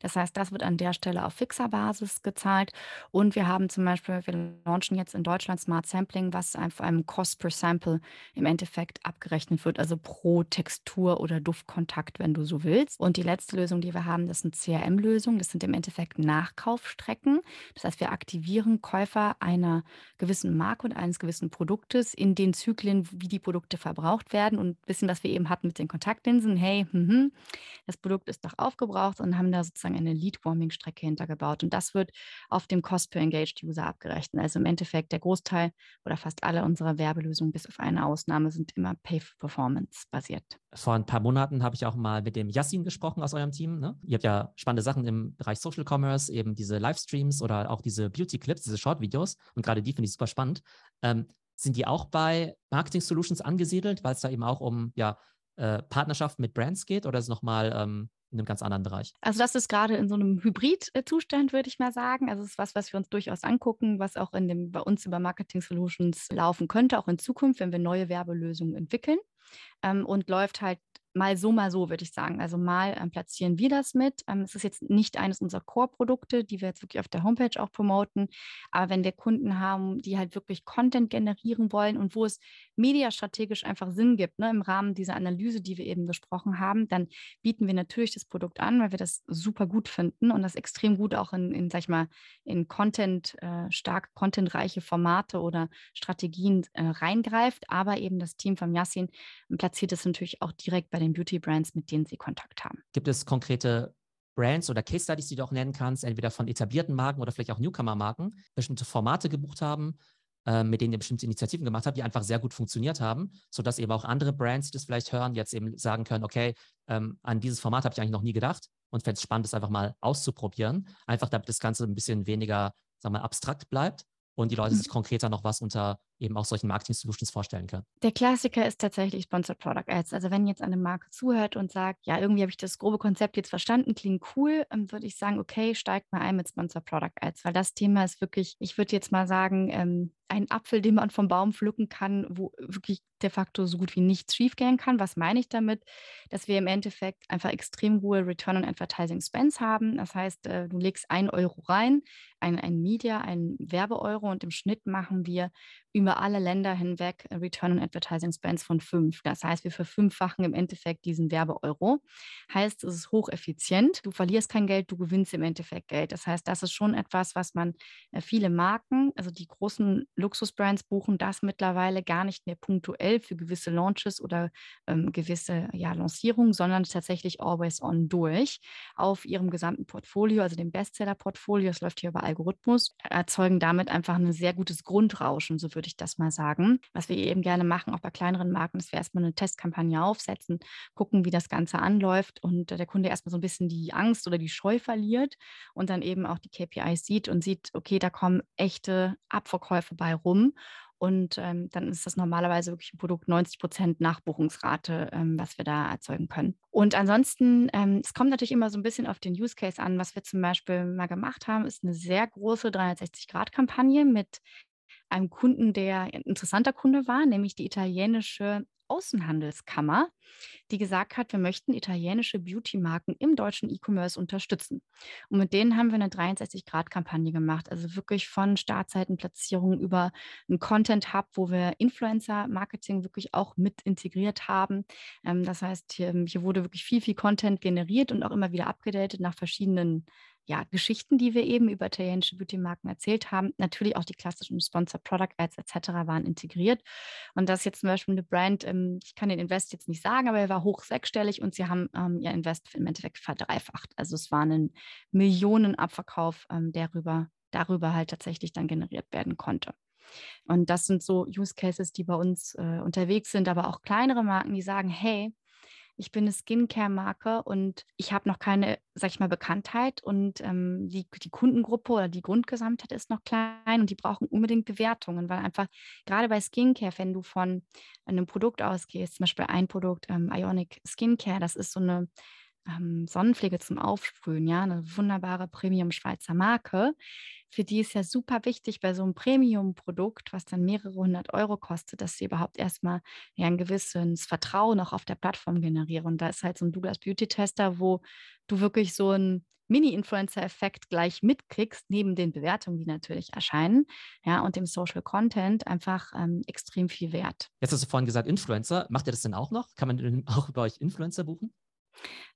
Das heißt, das wird an der Stelle auf Fix Basis gezahlt. Und wir haben zum Beispiel, wir launchen jetzt in Deutschland Smart Sampling, was auf einem Cost per Sample im Endeffekt abgerechnet wird, also pro Textur oder Duftkontakt, wenn du so willst. Und die letzte Lösung, die wir haben, das sind CRM-Lösungen. Das sind im Endeffekt Nachkaufstrecken. Das heißt, wir aktivieren Käufer einer gewissen Marke und eines gewissen Produktes in den Zyklen, wie die Produkte verbraucht werden. Und ein bisschen, was wir eben hatten mit den Kontaktlinsen. Hey, mh, das Produkt ist doch aufgebraucht und haben da sozusagen eine Lead-Warming-Strecke hintergebaut aufgebaut. Und das wird auf dem Cost per Engaged User abgerechnet. Also im Endeffekt der Großteil oder fast alle unserer Werbelösungen, bis auf eine Ausnahme, sind immer Pay-for-Performance basiert. Vor ein paar Monaten habe ich auch mal mit dem Yassin gesprochen aus eurem Team. Ne? Ihr habt ja spannende Sachen im Bereich Social Commerce, eben diese Livestreams oder auch diese Beauty-Clips, diese Short-Videos. Und gerade die finde ich super spannend. Ähm, sind die auch bei Marketing Solutions angesiedelt, weil es da eben auch um ja, äh, Partnerschaften mit Brands geht oder ist es nochmal ähm, in einem ganz anderen Bereich. Also das ist gerade in so einem Hybrid-Zustand, würde ich mal sagen. Also es ist was, was wir uns durchaus angucken, was auch in dem, bei uns über Marketing Solutions laufen könnte, auch in Zukunft, wenn wir neue Werbelösungen entwickeln. Ähm, und läuft halt mal so, mal so, würde ich sagen. Also mal ähm, platzieren wir das mit. Ähm, es ist jetzt nicht eines unserer Core-Produkte, die wir jetzt wirklich auf der Homepage auch promoten. Aber wenn wir Kunden haben, die halt wirklich Content generieren wollen und wo es mediastrategisch einfach Sinn gibt, ne, im Rahmen dieser Analyse, die wir eben besprochen haben, dann bieten wir natürlich das Produkt an, weil wir das super gut finden und das extrem gut auch in, in sag ich mal, in Content, äh, stark contentreiche Formate oder Strategien äh, reingreift. Aber eben das Team von Yassin platziert es natürlich auch direkt bei den Beauty-Brands, mit denen sie Kontakt haben. Gibt es konkrete Brands oder Case Studies, die du auch nennen kannst, entweder von etablierten Marken oder vielleicht auch Newcomer-Marken, bestimmte Formate gebucht haben, äh, mit denen ihr bestimmte Initiativen gemacht habt, die einfach sehr gut funktioniert haben, sodass eben auch andere Brands, die das vielleicht hören, jetzt eben sagen können, okay, ähm, an dieses Format habe ich eigentlich noch nie gedacht und fände es spannend, das einfach mal auszuprobieren, einfach damit das Ganze ein bisschen weniger, sagen wir, abstrakt bleibt und die Leute sich mhm. konkreter noch was unter eben auch solchen Marketing-Solutions vorstellen können. Der Klassiker ist tatsächlich Sponsored Product Ads. Also wenn jetzt eine Marke zuhört und sagt, ja, irgendwie habe ich das grobe Konzept jetzt verstanden, klingt cool, ähm, würde ich sagen, okay, steigt mal ein mit Sponsored Product Ads, weil das Thema ist wirklich, ich würde jetzt mal sagen, ähm, ein Apfel, den man vom Baum pflücken kann, wo wirklich de facto so gut wie nichts schiefgehen kann. Was meine ich damit? Dass wir im Endeffekt einfach extrem hohe Return on Advertising Spends haben. Das heißt, äh, du legst ein Euro rein, ein, ein Media, ein Werbeeuro und im Schnitt machen wir über alle Länder hinweg Return on Advertising Spends von fünf. Das heißt, wir verfünffachen im Endeffekt diesen Werbeeuro. Heißt, es ist hocheffizient. Du verlierst kein Geld, du gewinnst im Endeffekt Geld. Das heißt, das ist schon etwas, was man äh, viele Marken, also die großen Luxusbrands buchen das mittlerweile gar nicht mehr punktuell für gewisse Launches oder ähm, gewisse ja, Lancierungen, sondern tatsächlich always on durch auf ihrem gesamten Portfolio, also dem Bestseller-Portfolio. Das läuft hier über Algorithmus, erzeugen damit einfach ein sehr gutes Grundrauschen, so würde ich das mal sagen. Was wir eben gerne machen, auch bei kleineren Marken, ist wir erstmal eine Testkampagne aufsetzen, gucken, wie das Ganze anläuft und der Kunde erstmal so ein bisschen die Angst oder die Scheu verliert und dann eben auch die KPIs sieht und sieht, okay, da kommen echte Abverkäufe bei rum. Und ähm, dann ist das normalerweise wirklich ein Produkt 90 Prozent Nachbuchungsrate, ähm, was wir da erzeugen können. Und ansonsten, ähm, es kommt natürlich immer so ein bisschen auf den Use Case an. Was wir zum Beispiel mal gemacht haben, ist eine sehr große 360-Grad-Kampagne mit einem Kunden, der ein interessanter Kunde war, nämlich die italienische Außenhandelskammer, die gesagt hat, wir möchten italienische Beauty-Marken im deutschen E-Commerce unterstützen. Und mit denen haben wir eine 63-Grad-Kampagne gemacht, also wirklich von Startseitenplatzierung über einen Content-Hub, wo wir Influencer-Marketing wirklich auch mit integriert haben. Ähm, das heißt, hier, hier wurde wirklich viel, viel Content generiert und auch immer wieder abgedatet nach verschiedenen ja, Geschichten, die wir eben über italienische Beauty-Marken erzählt haben. Natürlich auch die klassischen Sponsor Product Ads etc. waren integriert. Und das jetzt zum Beispiel eine Brand, ähm, ich kann den Invest jetzt nicht sagen, aber er war hoch sechsstellig und sie haben ähm, ihr Invest im Endeffekt verdreifacht. Also es war ein Millionenabverkauf, ähm, der darüber, darüber halt tatsächlich dann generiert werden konnte. Und das sind so Use Cases, die bei uns äh, unterwegs sind, aber auch kleinere Marken, die sagen, hey, ich bin eine Skincare-Marke und ich habe noch keine, sag ich mal, Bekanntheit und ähm, die, die Kundengruppe oder die Grundgesamtheit ist noch klein und die brauchen unbedingt Bewertungen, weil einfach gerade bei Skincare, wenn du von einem Produkt ausgehst, zum Beispiel ein Produkt, ähm, Ionic Skincare, das ist so eine ähm, Sonnenpflege zum Aufsprühen, ja, eine wunderbare Premium-Schweizer Marke. Für die ist ja super wichtig bei so einem Premium-Produkt, was dann mehrere hundert Euro kostet, dass sie überhaupt erstmal ja, ein gewisses Vertrauen auch auf der Plattform generieren. Und da ist halt so ein Douglas Beauty Tester, wo du wirklich so einen Mini-Influencer-Effekt gleich mitkriegst, neben den Bewertungen, die natürlich erscheinen, ja, und dem Social Content einfach ähm, extrem viel wert. Jetzt hast du vorhin gesagt, Influencer. Macht ihr das denn auch noch? Kann man auch über euch Influencer buchen?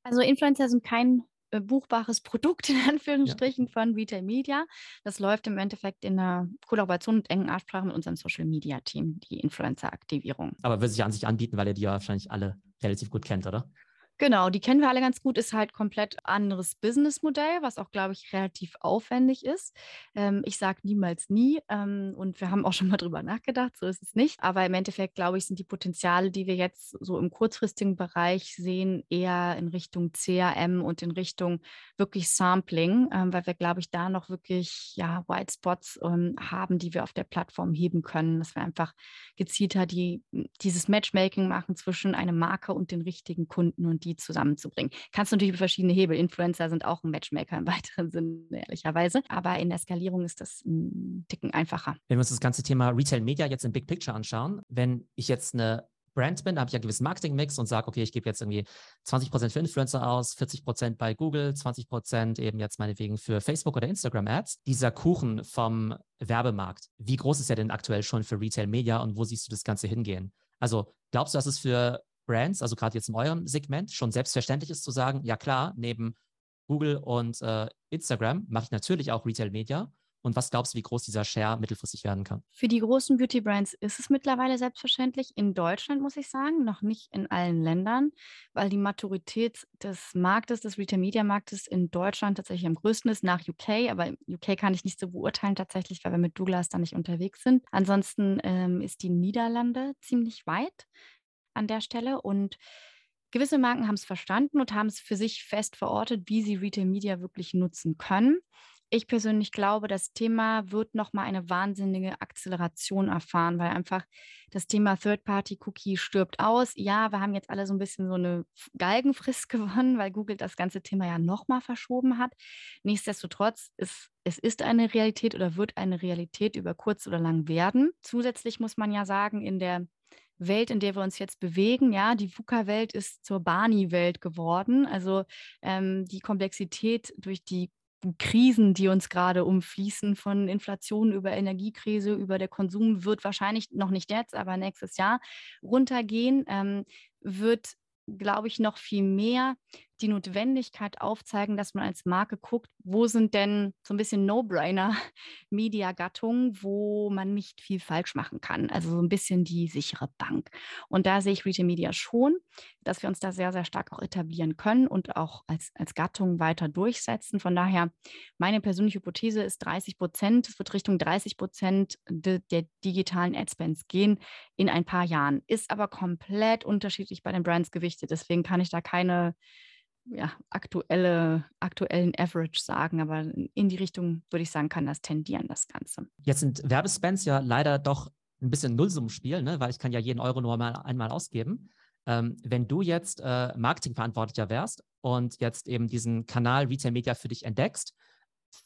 Also Influencer sind kein äh, buchbares Produkt in Anführungsstrichen ja. von Retail Media. Das läuft im Endeffekt in einer Kollaboration und engen Absprache mit unserem Social Media Team, die Influencer-Aktivierung. Aber würde sich an sich anbieten, weil ihr die ja wahrscheinlich alle relativ gut kennt, oder? Genau, die kennen wir alle ganz gut, ist halt komplett anderes Businessmodell, was auch, glaube ich, relativ aufwendig ist. Ähm, ich sage niemals nie ähm, und wir haben auch schon mal drüber nachgedacht, so ist es nicht. Aber im Endeffekt, glaube ich, sind die Potenziale, die wir jetzt so im kurzfristigen Bereich sehen, eher in Richtung CRM und in Richtung wirklich Sampling, ähm, weil wir, glaube ich, da noch wirklich ja, White Spots ähm, haben, die wir auf der Plattform heben können, dass wir einfach gezielter die, dieses Matchmaking machen zwischen einer Marke und den richtigen Kunden und die zusammenzubringen. Kannst du natürlich über verschiedene Hebel. Influencer sind auch ein Matchmaker im weiteren Sinne, ehrlicherweise. Aber in der Skalierung ist das ein Ticken einfacher. Wenn wir uns das ganze Thema Retail Media jetzt im Big Picture anschauen, wenn ich jetzt eine Brand bin, da habe ich ja einen gewissen Marketing-Mix und sage, okay, ich gebe jetzt irgendwie 20% für Influencer aus, 40% bei Google, 20% eben jetzt meinetwegen für Facebook oder Instagram-Ads. Dieser Kuchen vom Werbemarkt, wie groß ist der denn aktuell schon für Retail Media und wo siehst du das Ganze hingehen? Also glaubst du, dass es für Brands, also gerade jetzt in eurem Segment, schon selbstverständlich ist zu sagen, ja klar, neben Google und äh, Instagram mache ich natürlich auch Retail Media. Und was glaubst du, wie groß dieser Share mittelfristig werden kann? Für die großen Beauty-Brands ist es mittlerweile selbstverständlich. In Deutschland muss ich sagen, noch nicht in allen Ländern, weil die Maturität des Marktes, des Retail-Media-Marktes in Deutschland tatsächlich am größten ist, nach UK. Aber UK kann ich nicht so beurteilen tatsächlich, weil wir mit Douglas da nicht unterwegs sind. Ansonsten ähm, ist die Niederlande ziemlich weit an der Stelle und gewisse Marken haben es verstanden und haben es für sich fest verortet, wie sie Retail Media wirklich nutzen können. Ich persönlich glaube, das Thema wird nochmal eine wahnsinnige Akzeleration erfahren, weil einfach das Thema Third-Party-Cookie stirbt aus. Ja, wir haben jetzt alle so ein bisschen so eine Galgenfrist gewonnen, weil Google das ganze Thema ja nochmal verschoben hat. Nichtsdestotrotz ist es ist eine Realität oder wird eine Realität über kurz oder lang werden. Zusätzlich muss man ja sagen, in der Welt, in der wir uns jetzt bewegen. Ja, die VUCA-Welt ist zur Barney-Welt geworden. Also ähm, die Komplexität durch die Krisen, die uns gerade umfließen, von Inflation über Energiekrise, über der Konsum, wird wahrscheinlich noch nicht jetzt, aber nächstes Jahr runtergehen, ähm, wird glaube ich, noch viel mehr die Notwendigkeit aufzeigen, dass man als Marke guckt, wo sind denn so ein bisschen No-Brainer-Media-Gattungen, wo man nicht viel falsch machen kann. Also so ein bisschen die sichere Bank. Und da sehe ich Retail Media schon, dass wir uns da sehr, sehr stark auch etablieren können und auch als, als Gattung weiter durchsetzen. Von daher, meine persönliche Hypothese ist 30 Prozent. Es wird Richtung 30 Prozent de, der digitalen Adspends gehen in ein paar Jahren. Ist aber komplett unterschiedlich bei den Brands gewichtet. Deswegen kann ich da keine ja, aktuelle, aktuellen Average sagen, aber in die Richtung würde ich sagen, kann das tendieren, das Ganze. Jetzt sind Werbespends ja leider doch ein bisschen Nullsummenspiel, ne? weil ich kann ja jeden Euro nur mal einmal ausgeben. Ähm, wenn du jetzt äh, Marketingverantwortlicher wärst und jetzt eben diesen Kanal Retail Media für dich entdeckst,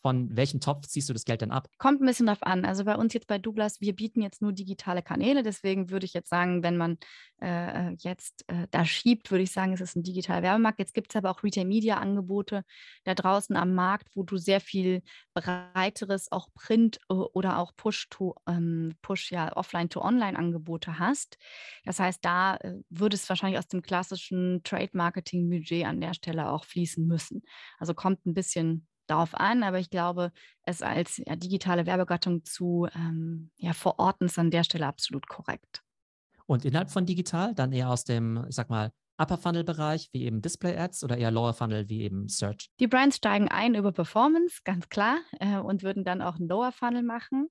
von welchem Topf ziehst du das Geld denn ab? Kommt ein bisschen drauf an. Also bei uns jetzt bei Douglas, wir bieten jetzt nur digitale Kanäle. Deswegen würde ich jetzt sagen, wenn man äh, jetzt äh, da schiebt, würde ich sagen, es ist ein digitaler Werbemarkt. Jetzt gibt es aber auch Retail-Media-Angebote da draußen am Markt, wo du sehr viel breiteres, auch Print oder auch Push to ähm, ja, Offline-to-Online-Angebote hast. Das heißt, da äh, würde es wahrscheinlich aus dem klassischen Trade-Marketing-Budget an der Stelle auch fließen müssen. Also kommt ein bisschen darauf an, aber ich glaube, es als ja, digitale Werbegattung zu ähm, ja, verorten ist an der Stelle absolut korrekt. Und innerhalb von digital dann eher aus dem, ich sag mal, Upper Funnel Bereich wie eben Display Ads oder eher Lower Funnel wie eben Search? Die Brands steigen ein über Performance, ganz klar, äh, und würden dann auch einen Lower Funnel machen.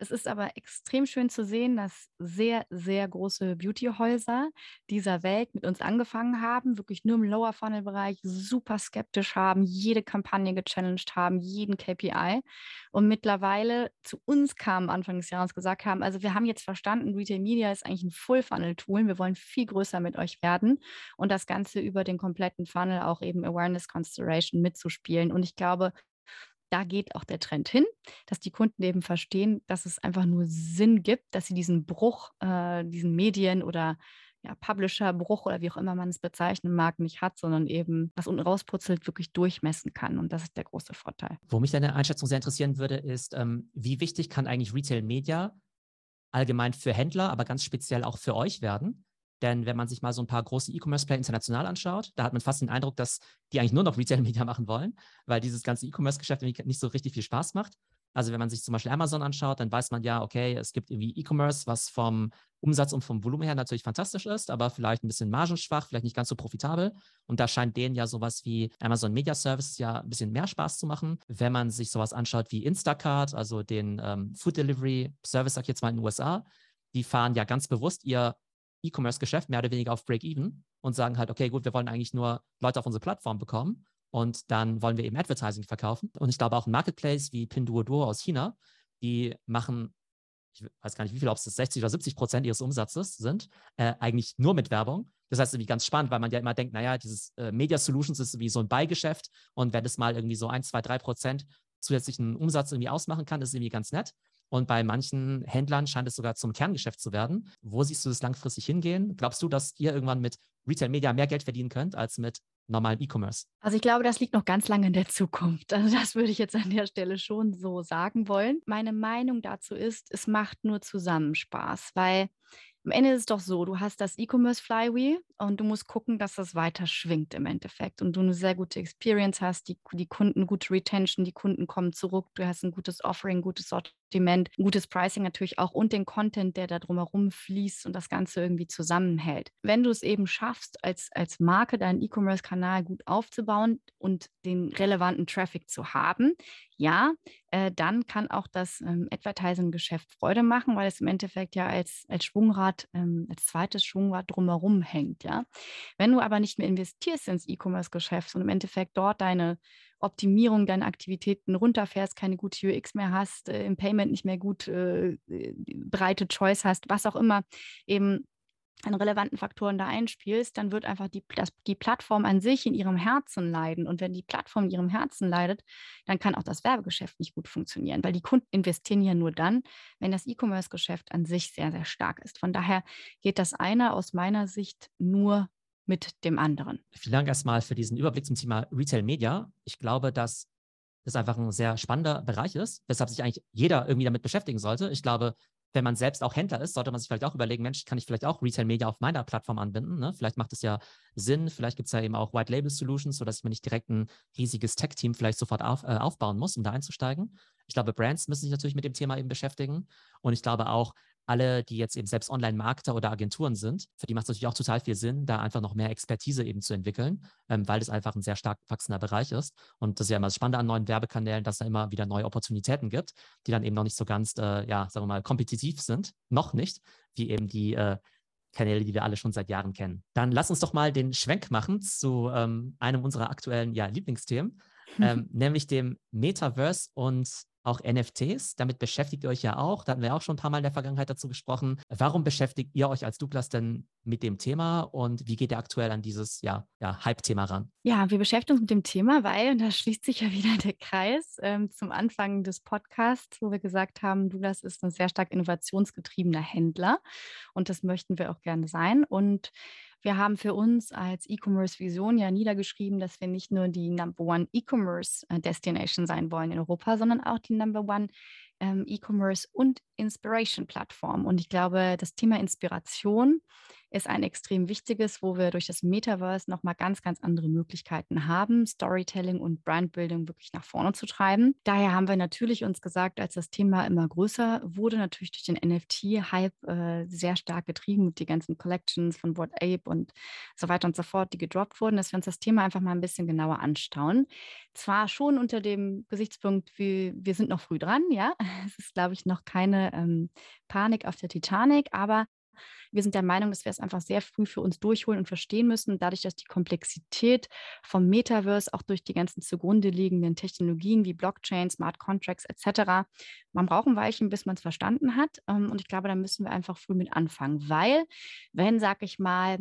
Es ist aber extrem schön zu sehen, dass sehr, sehr große Beautyhäuser dieser Welt mit uns angefangen haben, wirklich nur im Lower Funnel-Bereich super skeptisch haben, jede Kampagne gechallenged haben, jeden KPI und mittlerweile zu uns kamen Anfang des Jahres gesagt haben, also wir haben jetzt verstanden, Retail Media ist eigentlich ein Full Funnel Tool, wir wollen viel größer mit euch werden und das Ganze über den kompletten Funnel auch eben Awareness Consideration mitzuspielen. Und ich glaube, da geht auch der Trend hin, dass die Kunden eben verstehen, dass es einfach nur Sinn gibt, dass sie diesen Bruch, äh, diesen Medien- oder ja, Publisher-Bruch oder wie auch immer man es bezeichnen mag, nicht hat, sondern eben was unten rausputzelt, wirklich durchmessen kann. Und das ist der große Vorteil. Wo mich deine Einschätzung sehr interessieren würde, ist, ähm, wie wichtig kann eigentlich Retail Media allgemein für Händler, aber ganz speziell auch für euch werden? Denn wenn man sich mal so ein paar große E-Commerce-Player international anschaut, da hat man fast den Eindruck, dass die eigentlich nur noch Retail-Media machen wollen, weil dieses ganze E-Commerce-Geschäft nicht so richtig viel Spaß macht. Also wenn man sich zum Beispiel Amazon anschaut, dann weiß man ja, okay, es gibt irgendwie E-Commerce, was vom Umsatz und vom Volumen her natürlich fantastisch ist, aber vielleicht ein bisschen margenschwach, vielleicht nicht ganz so profitabel. Und da scheint denen ja sowas wie Amazon Media Services ja ein bisschen mehr Spaß zu machen. Wenn man sich sowas anschaut wie Instacart, also den ähm, Food Delivery Service, sag ich jetzt mal in den USA, die fahren ja ganz bewusst ihr E-Commerce-Geschäft mehr oder weniger auf Break-Even und sagen halt, okay, gut, wir wollen eigentlich nur Leute auf unsere Plattform bekommen und dann wollen wir eben Advertising verkaufen. Und ich glaube auch ein Marketplace wie Pinduoduo aus China, die machen, ich weiß gar nicht, wie viel, ob es 60 oder 70 Prozent ihres Umsatzes sind, äh, eigentlich nur mit Werbung. Das heißt, irgendwie ganz spannend, weil man ja immer denkt, naja, dieses äh, Media Solutions ist wie so ein Beigeschäft und wenn es mal irgendwie so 1, 2, 3 Prozent zusätzlichen Umsatz irgendwie ausmachen kann, ist irgendwie ganz nett. Und bei manchen Händlern scheint es sogar zum Kerngeschäft zu werden. Wo siehst du das langfristig hingehen? Glaubst du, dass ihr irgendwann mit Retail Media mehr Geld verdienen könnt als mit normalen E-Commerce? Also ich glaube, das liegt noch ganz lange in der Zukunft. Also das würde ich jetzt an der Stelle schon so sagen wollen. Meine Meinung dazu ist, es macht nur zusammen Spaß, weil am Ende ist es doch so, du hast das E-Commerce Flywheel und du musst gucken, dass das weiter schwingt im Endeffekt und du eine sehr gute Experience hast, die, die Kunden gute Retention, die Kunden kommen zurück, du hast ein gutes Offering, gutes Sortiment, gutes Pricing natürlich auch und den Content, der da drumherum fließt und das Ganze irgendwie zusammenhält. Wenn du es eben schaffst, als, als Marke deinen E-Commerce-Kanal gut aufzubauen und den relevanten Traffic zu haben, ja, äh, dann kann auch das ähm, Advertising-Geschäft Freude machen, weil es im Endeffekt ja als, als Schwungrad, ähm, als zweites Schwungrad drumherum hängt. Ja? Wenn du aber nicht mehr investierst ins E-Commerce-Geschäft und im Endeffekt dort deine Optimierung deiner Aktivitäten runterfährst, keine gute UX mehr hast, äh, im Payment nicht mehr gut äh, äh breite Choice hast, was auch immer eben an relevanten Faktoren da einspielst, dann wird einfach die, das, die Plattform an sich in ihrem Herzen leiden. Und wenn die Plattform in ihrem Herzen leidet, dann kann auch das Werbegeschäft nicht gut funktionieren, weil die Kunden investieren ja nur dann, wenn das E-Commerce-Geschäft an sich sehr, sehr stark ist. Von daher geht das eine aus meiner Sicht nur mit dem anderen. Vielen Dank erstmal für diesen Überblick zum Thema Retail Media. Ich glaube, dass das einfach ein sehr spannender Bereich ist, weshalb sich eigentlich jeder irgendwie damit beschäftigen sollte. Ich glaube, wenn man selbst auch Händler ist, sollte man sich vielleicht auch überlegen, Mensch, kann ich vielleicht auch Retail Media auf meiner Plattform anbinden? Ne? Vielleicht macht es ja Sinn, vielleicht gibt es ja eben auch White Label Solutions, sodass man nicht direkt ein riesiges Tech-Team vielleicht sofort auf, äh, aufbauen muss, um da einzusteigen. Ich glaube, Brands müssen sich natürlich mit dem Thema eben beschäftigen. Und ich glaube auch, alle, die jetzt eben selbst Online-Marketer oder Agenturen sind, für die macht es natürlich auch total viel Sinn, da einfach noch mehr Expertise eben zu entwickeln, ähm, weil das einfach ein sehr stark wachsender Bereich ist. Und das ist ja immer das Spannende an neuen Werbekanälen, dass da immer wieder neue Opportunitäten gibt, die dann eben noch nicht so ganz, äh, ja, sagen wir mal, kompetitiv sind. Noch nicht, wie eben die äh, Kanäle, die wir alle schon seit Jahren kennen. Dann lass uns doch mal den Schwenk machen zu ähm, einem unserer aktuellen ja, Lieblingsthemen, ähm, nämlich dem Metaverse und auch NFTs. Damit beschäftigt ihr euch ja auch. Da hatten wir auch schon ein paar Mal in der Vergangenheit dazu gesprochen. Warum beschäftigt ihr euch als Douglas denn mit dem Thema und wie geht ihr aktuell an dieses ja, ja, Hype-Thema ran? Ja, wir beschäftigen uns mit dem Thema, weil, und da schließt sich ja wieder der Kreis ähm, zum Anfang des Podcasts, wo wir gesagt haben, Douglas ist ein sehr stark innovationsgetriebener Händler und das möchten wir auch gerne sein. Und wir haben für uns als E-Commerce-Vision ja niedergeschrieben, dass wir nicht nur die Number One E-Commerce-Destination sein wollen in Europa, sondern auch die Number One ähm, E-Commerce und Inspiration-Plattform. Und ich glaube, das Thema Inspiration ist ein extrem wichtiges, wo wir durch das Metaverse nochmal ganz, ganz andere Möglichkeiten haben, Storytelling und Brandbuilding wirklich nach vorne zu treiben. Daher haben wir natürlich uns gesagt, als das Thema immer größer wurde, natürlich durch den NFT-Hype äh, sehr stark getrieben die ganzen Collections von Board Ape und so weiter und so fort, die gedroppt wurden, dass wir uns das Thema einfach mal ein bisschen genauer anschauen. Zwar schon unter dem Gesichtspunkt, wie, wir sind noch früh dran, ja. Es ist, glaube ich, noch keine ähm, Panik auf der Titanic, aber wir sind der Meinung, dass wir es einfach sehr früh für uns durchholen und verstehen müssen, dadurch, dass die Komplexität vom Metaverse auch durch die ganzen zugrunde liegenden Technologien wie Blockchain, Smart Contracts etc. Man braucht ein Weilchen, bis man es verstanden hat. Ähm, und ich glaube, da müssen wir einfach früh mit anfangen, weil wenn, sag ich mal,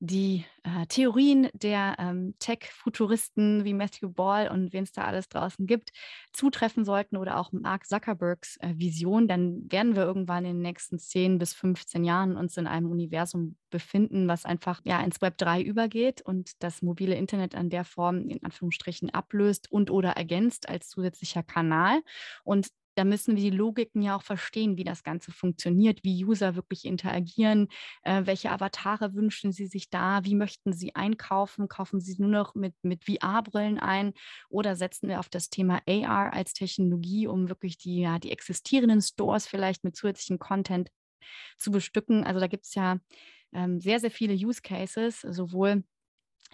die äh, Theorien der ähm, Tech-Futuristen wie Matthew Ball und wen es da alles draußen gibt, zutreffen sollten oder auch Mark Zuckerbergs äh, Vision, dann werden wir irgendwann in den nächsten 10 bis 15 Jahren uns in einem Universum befinden, was einfach ja ins Web 3 übergeht und das mobile Internet an der Form in Anführungsstrichen ablöst und oder ergänzt als zusätzlicher Kanal. Und da müssen wir die Logiken ja auch verstehen, wie das Ganze funktioniert, wie User wirklich interagieren, äh, welche Avatare wünschen sie sich da, wie möchten sie einkaufen, kaufen sie nur noch mit, mit VR-Brillen ein oder setzen wir auf das Thema AR als Technologie, um wirklich die, ja, die existierenden Stores vielleicht mit zusätzlichen Content zu bestücken. Also da gibt es ja ähm, sehr, sehr viele Use Cases, sowohl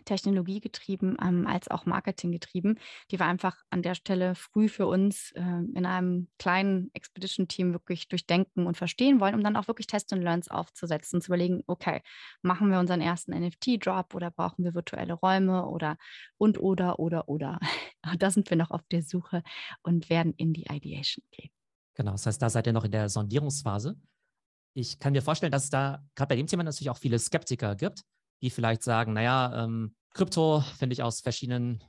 technologiegetrieben ähm, als auch marketinggetrieben, die wir einfach an der Stelle früh für uns äh, in einem kleinen Expedition-Team wirklich durchdenken und verstehen wollen, um dann auch wirklich Test and Learns aufzusetzen, zu überlegen, okay, machen wir unseren ersten NFT-Drop oder brauchen wir virtuelle Räume oder und oder oder oder. da sind wir noch auf der Suche und werden in die Ideation gehen. Genau, das heißt, da seid ihr noch in der Sondierungsphase. Ich kann mir vorstellen, dass es da gerade bei dem Thema natürlich auch viele Skeptiker gibt, die vielleicht sagen, naja, ähm, Krypto finde ich aus verschiedenen,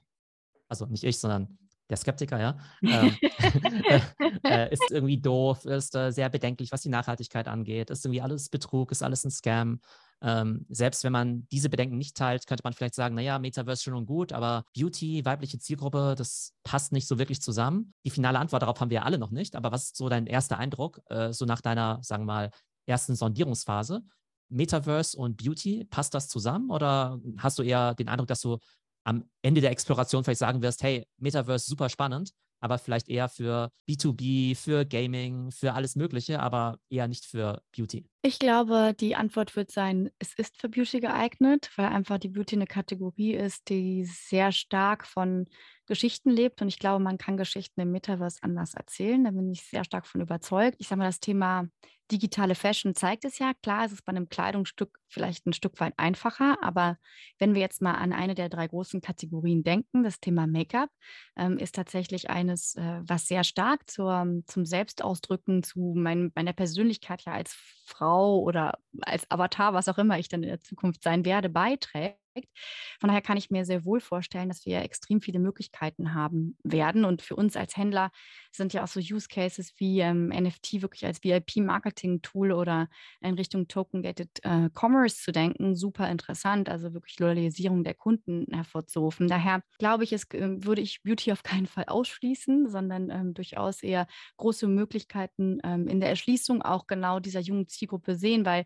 also nicht ich, sondern der Skeptiker, ja, ähm, äh, ist irgendwie doof, ist äh, sehr bedenklich, was die Nachhaltigkeit angeht, ist irgendwie alles Betrug, ist alles ein Scam. Ähm, selbst wenn man diese Bedenken nicht teilt, könnte man vielleicht sagen, naja, Metaverse schön und gut, aber Beauty, weibliche Zielgruppe, das passt nicht so wirklich zusammen. Die finale Antwort darauf haben wir alle noch nicht, aber was ist so dein erster Eindruck, äh, so nach deiner, sagen wir mal, ersten Sondierungsphase? Metaverse und Beauty, passt das zusammen oder hast du eher den Eindruck, dass du am Ende der Exploration vielleicht sagen wirst, hey, Metaverse super spannend, aber vielleicht eher für B2B, für Gaming, für alles Mögliche, aber eher nicht für Beauty? Ich glaube, die Antwort wird sein, es ist für Beauty geeignet, weil einfach die Beauty eine Kategorie ist, die sehr stark von Geschichten lebt. Und ich glaube, man kann Geschichten im Metaverse anders erzählen. Da bin ich sehr stark von überzeugt. Ich sage mal, das Thema digitale Fashion zeigt es ja. Klar, es ist bei einem Kleidungsstück vielleicht ein Stück weit einfacher, aber wenn wir jetzt mal an eine der drei großen Kategorien denken, das Thema Make-up ähm, ist tatsächlich eines, äh, was sehr stark zur, zum Selbstausdrücken, zu mein, meiner Persönlichkeit ja als Frau oder als Avatar, was auch immer ich dann in der Zukunft sein werde, beiträgt. Von daher kann ich mir sehr wohl vorstellen, dass wir extrem viele Möglichkeiten haben werden. Und für uns als Händler sind ja auch so Use Cases wie ähm, NFT wirklich als VIP-Marketing-Tool oder in Richtung Token-Gated äh, Commerce zu denken, super interessant. Also wirklich Loyalisierung der Kunden hervorzurufen. Daher glaube ich, es äh, würde ich Beauty auf keinen Fall ausschließen, sondern ähm, durchaus eher große Möglichkeiten ähm, in der Erschließung auch genau dieser jungen Zielgruppe sehen, weil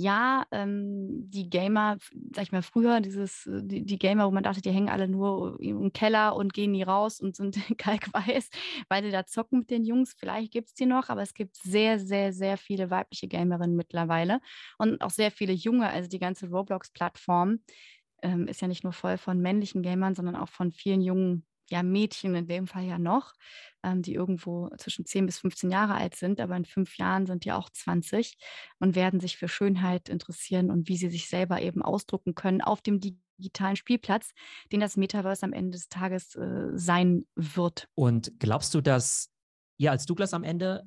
ja, ähm, die Gamer, sag ich mal, früher, dieses, äh, die, die, Gamer, wo man dachte, die hängen alle nur im Keller und gehen nie raus und sind kalkweiß, weil sie da zocken mit den Jungs. Vielleicht gibt es die noch, aber es gibt sehr, sehr, sehr viele weibliche Gamerinnen mittlerweile und auch sehr viele junge, also die ganze Roblox-Plattform ähm, ist ja nicht nur voll von männlichen Gamern, sondern auch von vielen jungen ja, Mädchen in dem Fall ja noch, ähm, die irgendwo zwischen 10 bis 15 Jahre alt sind, aber in fünf Jahren sind die auch 20 und werden sich für Schönheit interessieren und wie sie sich selber eben ausdrucken können auf dem digitalen Spielplatz, den das Metaverse am Ende des Tages äh, sein wird. Und glaubst du, dass ihr als Douglas am Ende,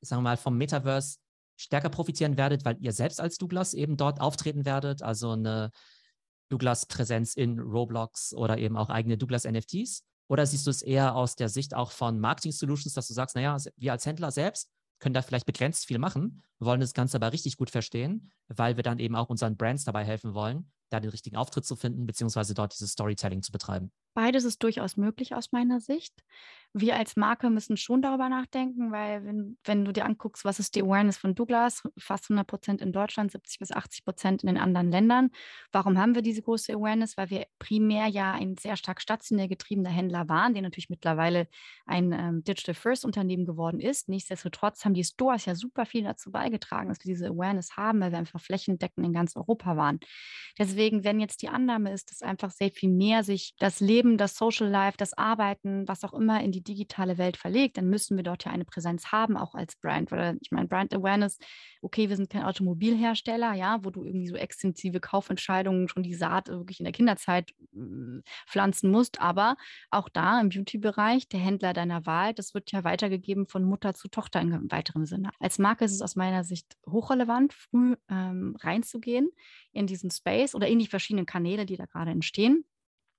sagen wir mal, vom Metaverse stärker profitieren werdet, weil ihr selbst als Douglas eben dort auftreten werdet, also eine Douglas-Präsenz in Roblox oder eben auch eigene Douglas-NFTs? Oder siehst du es eher aus der Sicht auch von Marketing Solutions, dass du sagst, naja, wir als Händler selbst können da vielleicht begrenzt viel machen, wollen das Ganze aber richtig gut verstehen, weil wir dann eben auch unseren Brands dabei helfen wollen, da den richtigen Auftritt zu finden, beziehungsweise dort dieses Storytelling zu betreiben? Beides ist durchaus möglich aus meiner Sicht. Wir als Marke müssen schon darüber nachdenken, weil wenn, wenn du dir anguckst, was ist die Awareness von Douglas, fast 100 Prozent in Deutschland, 70 bis 80 Prozent in den anderen Ländern. Warum haben wir diese große Awareness? Weil wir primär ja ein sehr stark stationär getriebener Händler waren, der natürlich mittlerweile ein ähm, Digital First Unternehmen geworden ist. Nichtsdestotrotz haben die Stores ja super viel dazu beigetragen, dass wir diese Awareness haben, weil wir einfach flächendeckend in ganz Europa waren. Deswegen, wenn jetzt die Annahme ist, dass einfach sehr viel mehr sich das Leben Leben, das Social Life, das Arbeiten, was auch immer in die digitale Welt verlegt, dann müssen wir dort ja eine Präsenz haben, auch als Brand. Weil ich meine, Brand Awareness, okay, wir sind kein Automobilhersteller, ja, wo du irgendwie so extensive Kaufentscheidungen schon die Saat wirklich in der Kinderzeit äh, pflanzen musst, aber auch da im Beauty-Bereich, der Händler deiner Wahl, das wird ja weitergegeben von Mutter zu Tochter im weiteren Sinne. Als Marke ist es aus meiner Sicht hochrelevant, früh ähm, reinzugehen in diesen Space oder in die verschiedenen Kanäle, die da gerade entstehen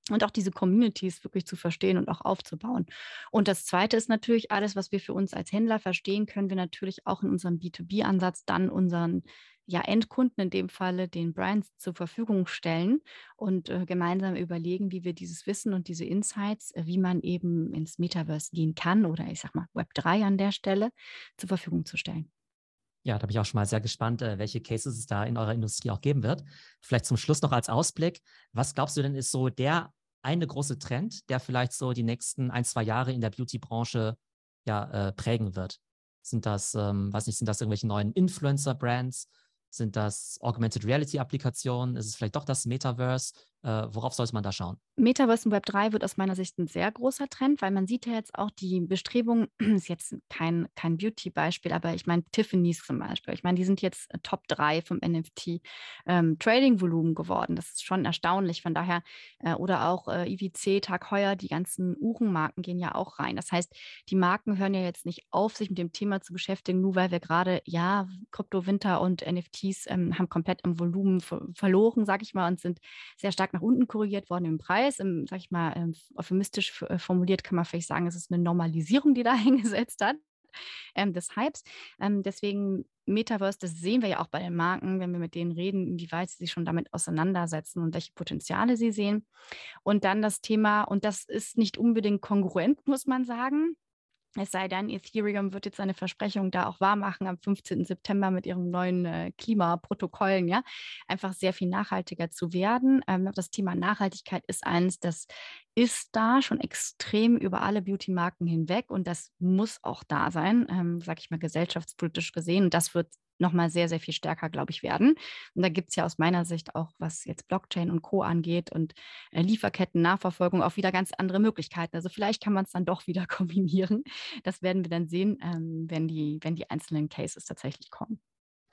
und auch diese Communities wirklich zu verstehen und auch aufzubauen. Und das Zweite ist natürlich, alles, was wir für uns als Händler verstehen, können wir natürlich auch in unserem B2B-Ansatz dann unseren ja, Endkunden, in dem Falle den Brands, zur Verfügung stellen und äh, gemeinsam überlegen, wie wir dieses Wissen und diese Insights, äh, wie man eben ins Metaverse gehen kann oder ich sag mal Web3 an der Stelle zur Verfügung zu stellen. Ja, da bin ich auch schon mal sehr gespannt, äh, welche Cases es da in eurer Industrie auch geben wird. Vielleicht zum Schluss noch als Ausblick. Was glaubst du denn ist so der eine große Trend, der vielleicht so die nächsten ein, zwei Jahre in der Beauty-Branche ja, äh, prägen wird? Sind das, ähm, weiß nicht, sind das irgendwelche neuen Influencer-Brands? Sind das Augmented Reality-Applikationen? Ist es vielleicht doch das Metaverse? Äh, worauf sollte man da schauen? Metaverse und Web 3 wird aus meiner Sicht ein sehr großer Trend, weil man sieht ja jetzt auch die Bestrebungen, ist jetzt kein, kein Beauty-Beispiel, aber ich meine Tiffany's zum Beispiel. Ich meine, die sind jetzt Top 3 vom NFT-Trading-Volumen ähm, geworden. Das ist schon erstaunlich. Von daher, äh, oder auch äh, IWC, Tag Heuer, die ganzen Uhrenmarken gehen ja auch rein. Das heißt, die Marken hören ja jetzt nicht auf, sich mit dem Thema zu beschäftigen, nur weil wir gerade, ja, Krypto-Winter und NFTs ähm, haben komplett im Volumen verloren, sage ich mal, und sind sehr stark nach unten korrigiert worden im Preis. Im, sag ich mal, ähm, euphemistisch äh, formuliert kann man vielleicht sagen, es ist eine Normalisierung, die da eingesetzt hat. Ähm, des Hypes. Ähm, deswegen Metaverse, das sehen wir ja auch bei den Marken, wenn wir mit denen reden, inwieweit sie sich schon damit auseinandersetzen und welche Potenziale sie sehen. Und dann das Thema, und das ist nicht unbedingt kongruent, muss man sagen, es sei denn, Ethereum wird jetzt seine Versprechung da auch wahrmachen am 15. September mit ihren neuen äh, Klimaprotokollen, ja, einfach sehr viel nachhaltiger zu werden. Ähm, das Thema Nachhaltigkeit ist eins, das ist da schon extrem über alle Beauty-Marken hinweg und das muss auch da sein, ähm, sag ich mal, gesellschaftspolitisch gesehen. Und das wird nochmal sehr, sehr viel stärker, glaube ich, werden. Und da gibt es ja aus meiner Sicht auch, was jetzt Blockchain und Co. angeht und äh, Lieferketten, Nachverfolgung, auch wieder ganz andere Möglichkeiten. Also vielleicht kann man es dann doch wieder kombinieren. Das werden wir dann sehen, ähm, wenn, die, wenn die einzelnen Cases tatsächlich kommen.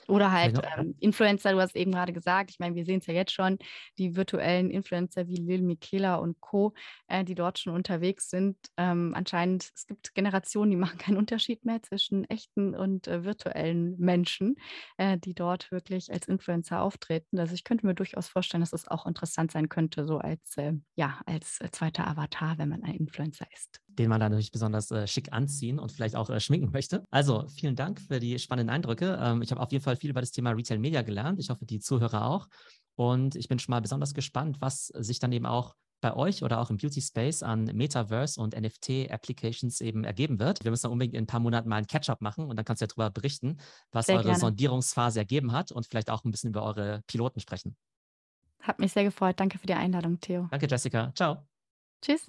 Oder halt ähm, Influencer, du hast eben gerade gesagt, ich meine, wir sehen es ja jetzt schon, die virtuellen Influencer wie Lil Michaela und Co., äh, die dort schon unterwegs sind. Ähm, anscheinend, es gibt Generationen, die machen keinen Unterschied mehr zwischen echten und äh, virtuellen Menschen, äh, die dort wirklich als Influencer auftreten. Also ich könnte mir durchaus vorstellen, dass es auch interessant sein könnte, so als, äh, ja, als äh, zweiter Avatar, wenn man ein Influencer ist. Den man dann natürlich besonders äh, schick anziehen und vielleicht auch schminken möchte. Also vielen Dank für die spannenden Eindrücke. Ähm, ich habe auf jeden Fall viel über das Thema Retail Media gelernt. Ich hoffe, die Zuhörer auch. Und ich bin schon mal besonders gespannt, was sich dann eben auch bei euch oder auch im Beauty Space an Metaverse und NFT-Applications eben ergeben wird. Wir müssen dann unbedingt in ein paar Monaten mal ein Catch-up machen und dann kannst du ja darüber berichten, was Sehr eure gerne. Sondierungsphase ergeben hat und vielleicht auch ein bisschen über eure Piloten sprechen. Hat mich sehr gefreut. Danke für die Einladung, Theo. Danke, Jessica. Ciao. Tschüss.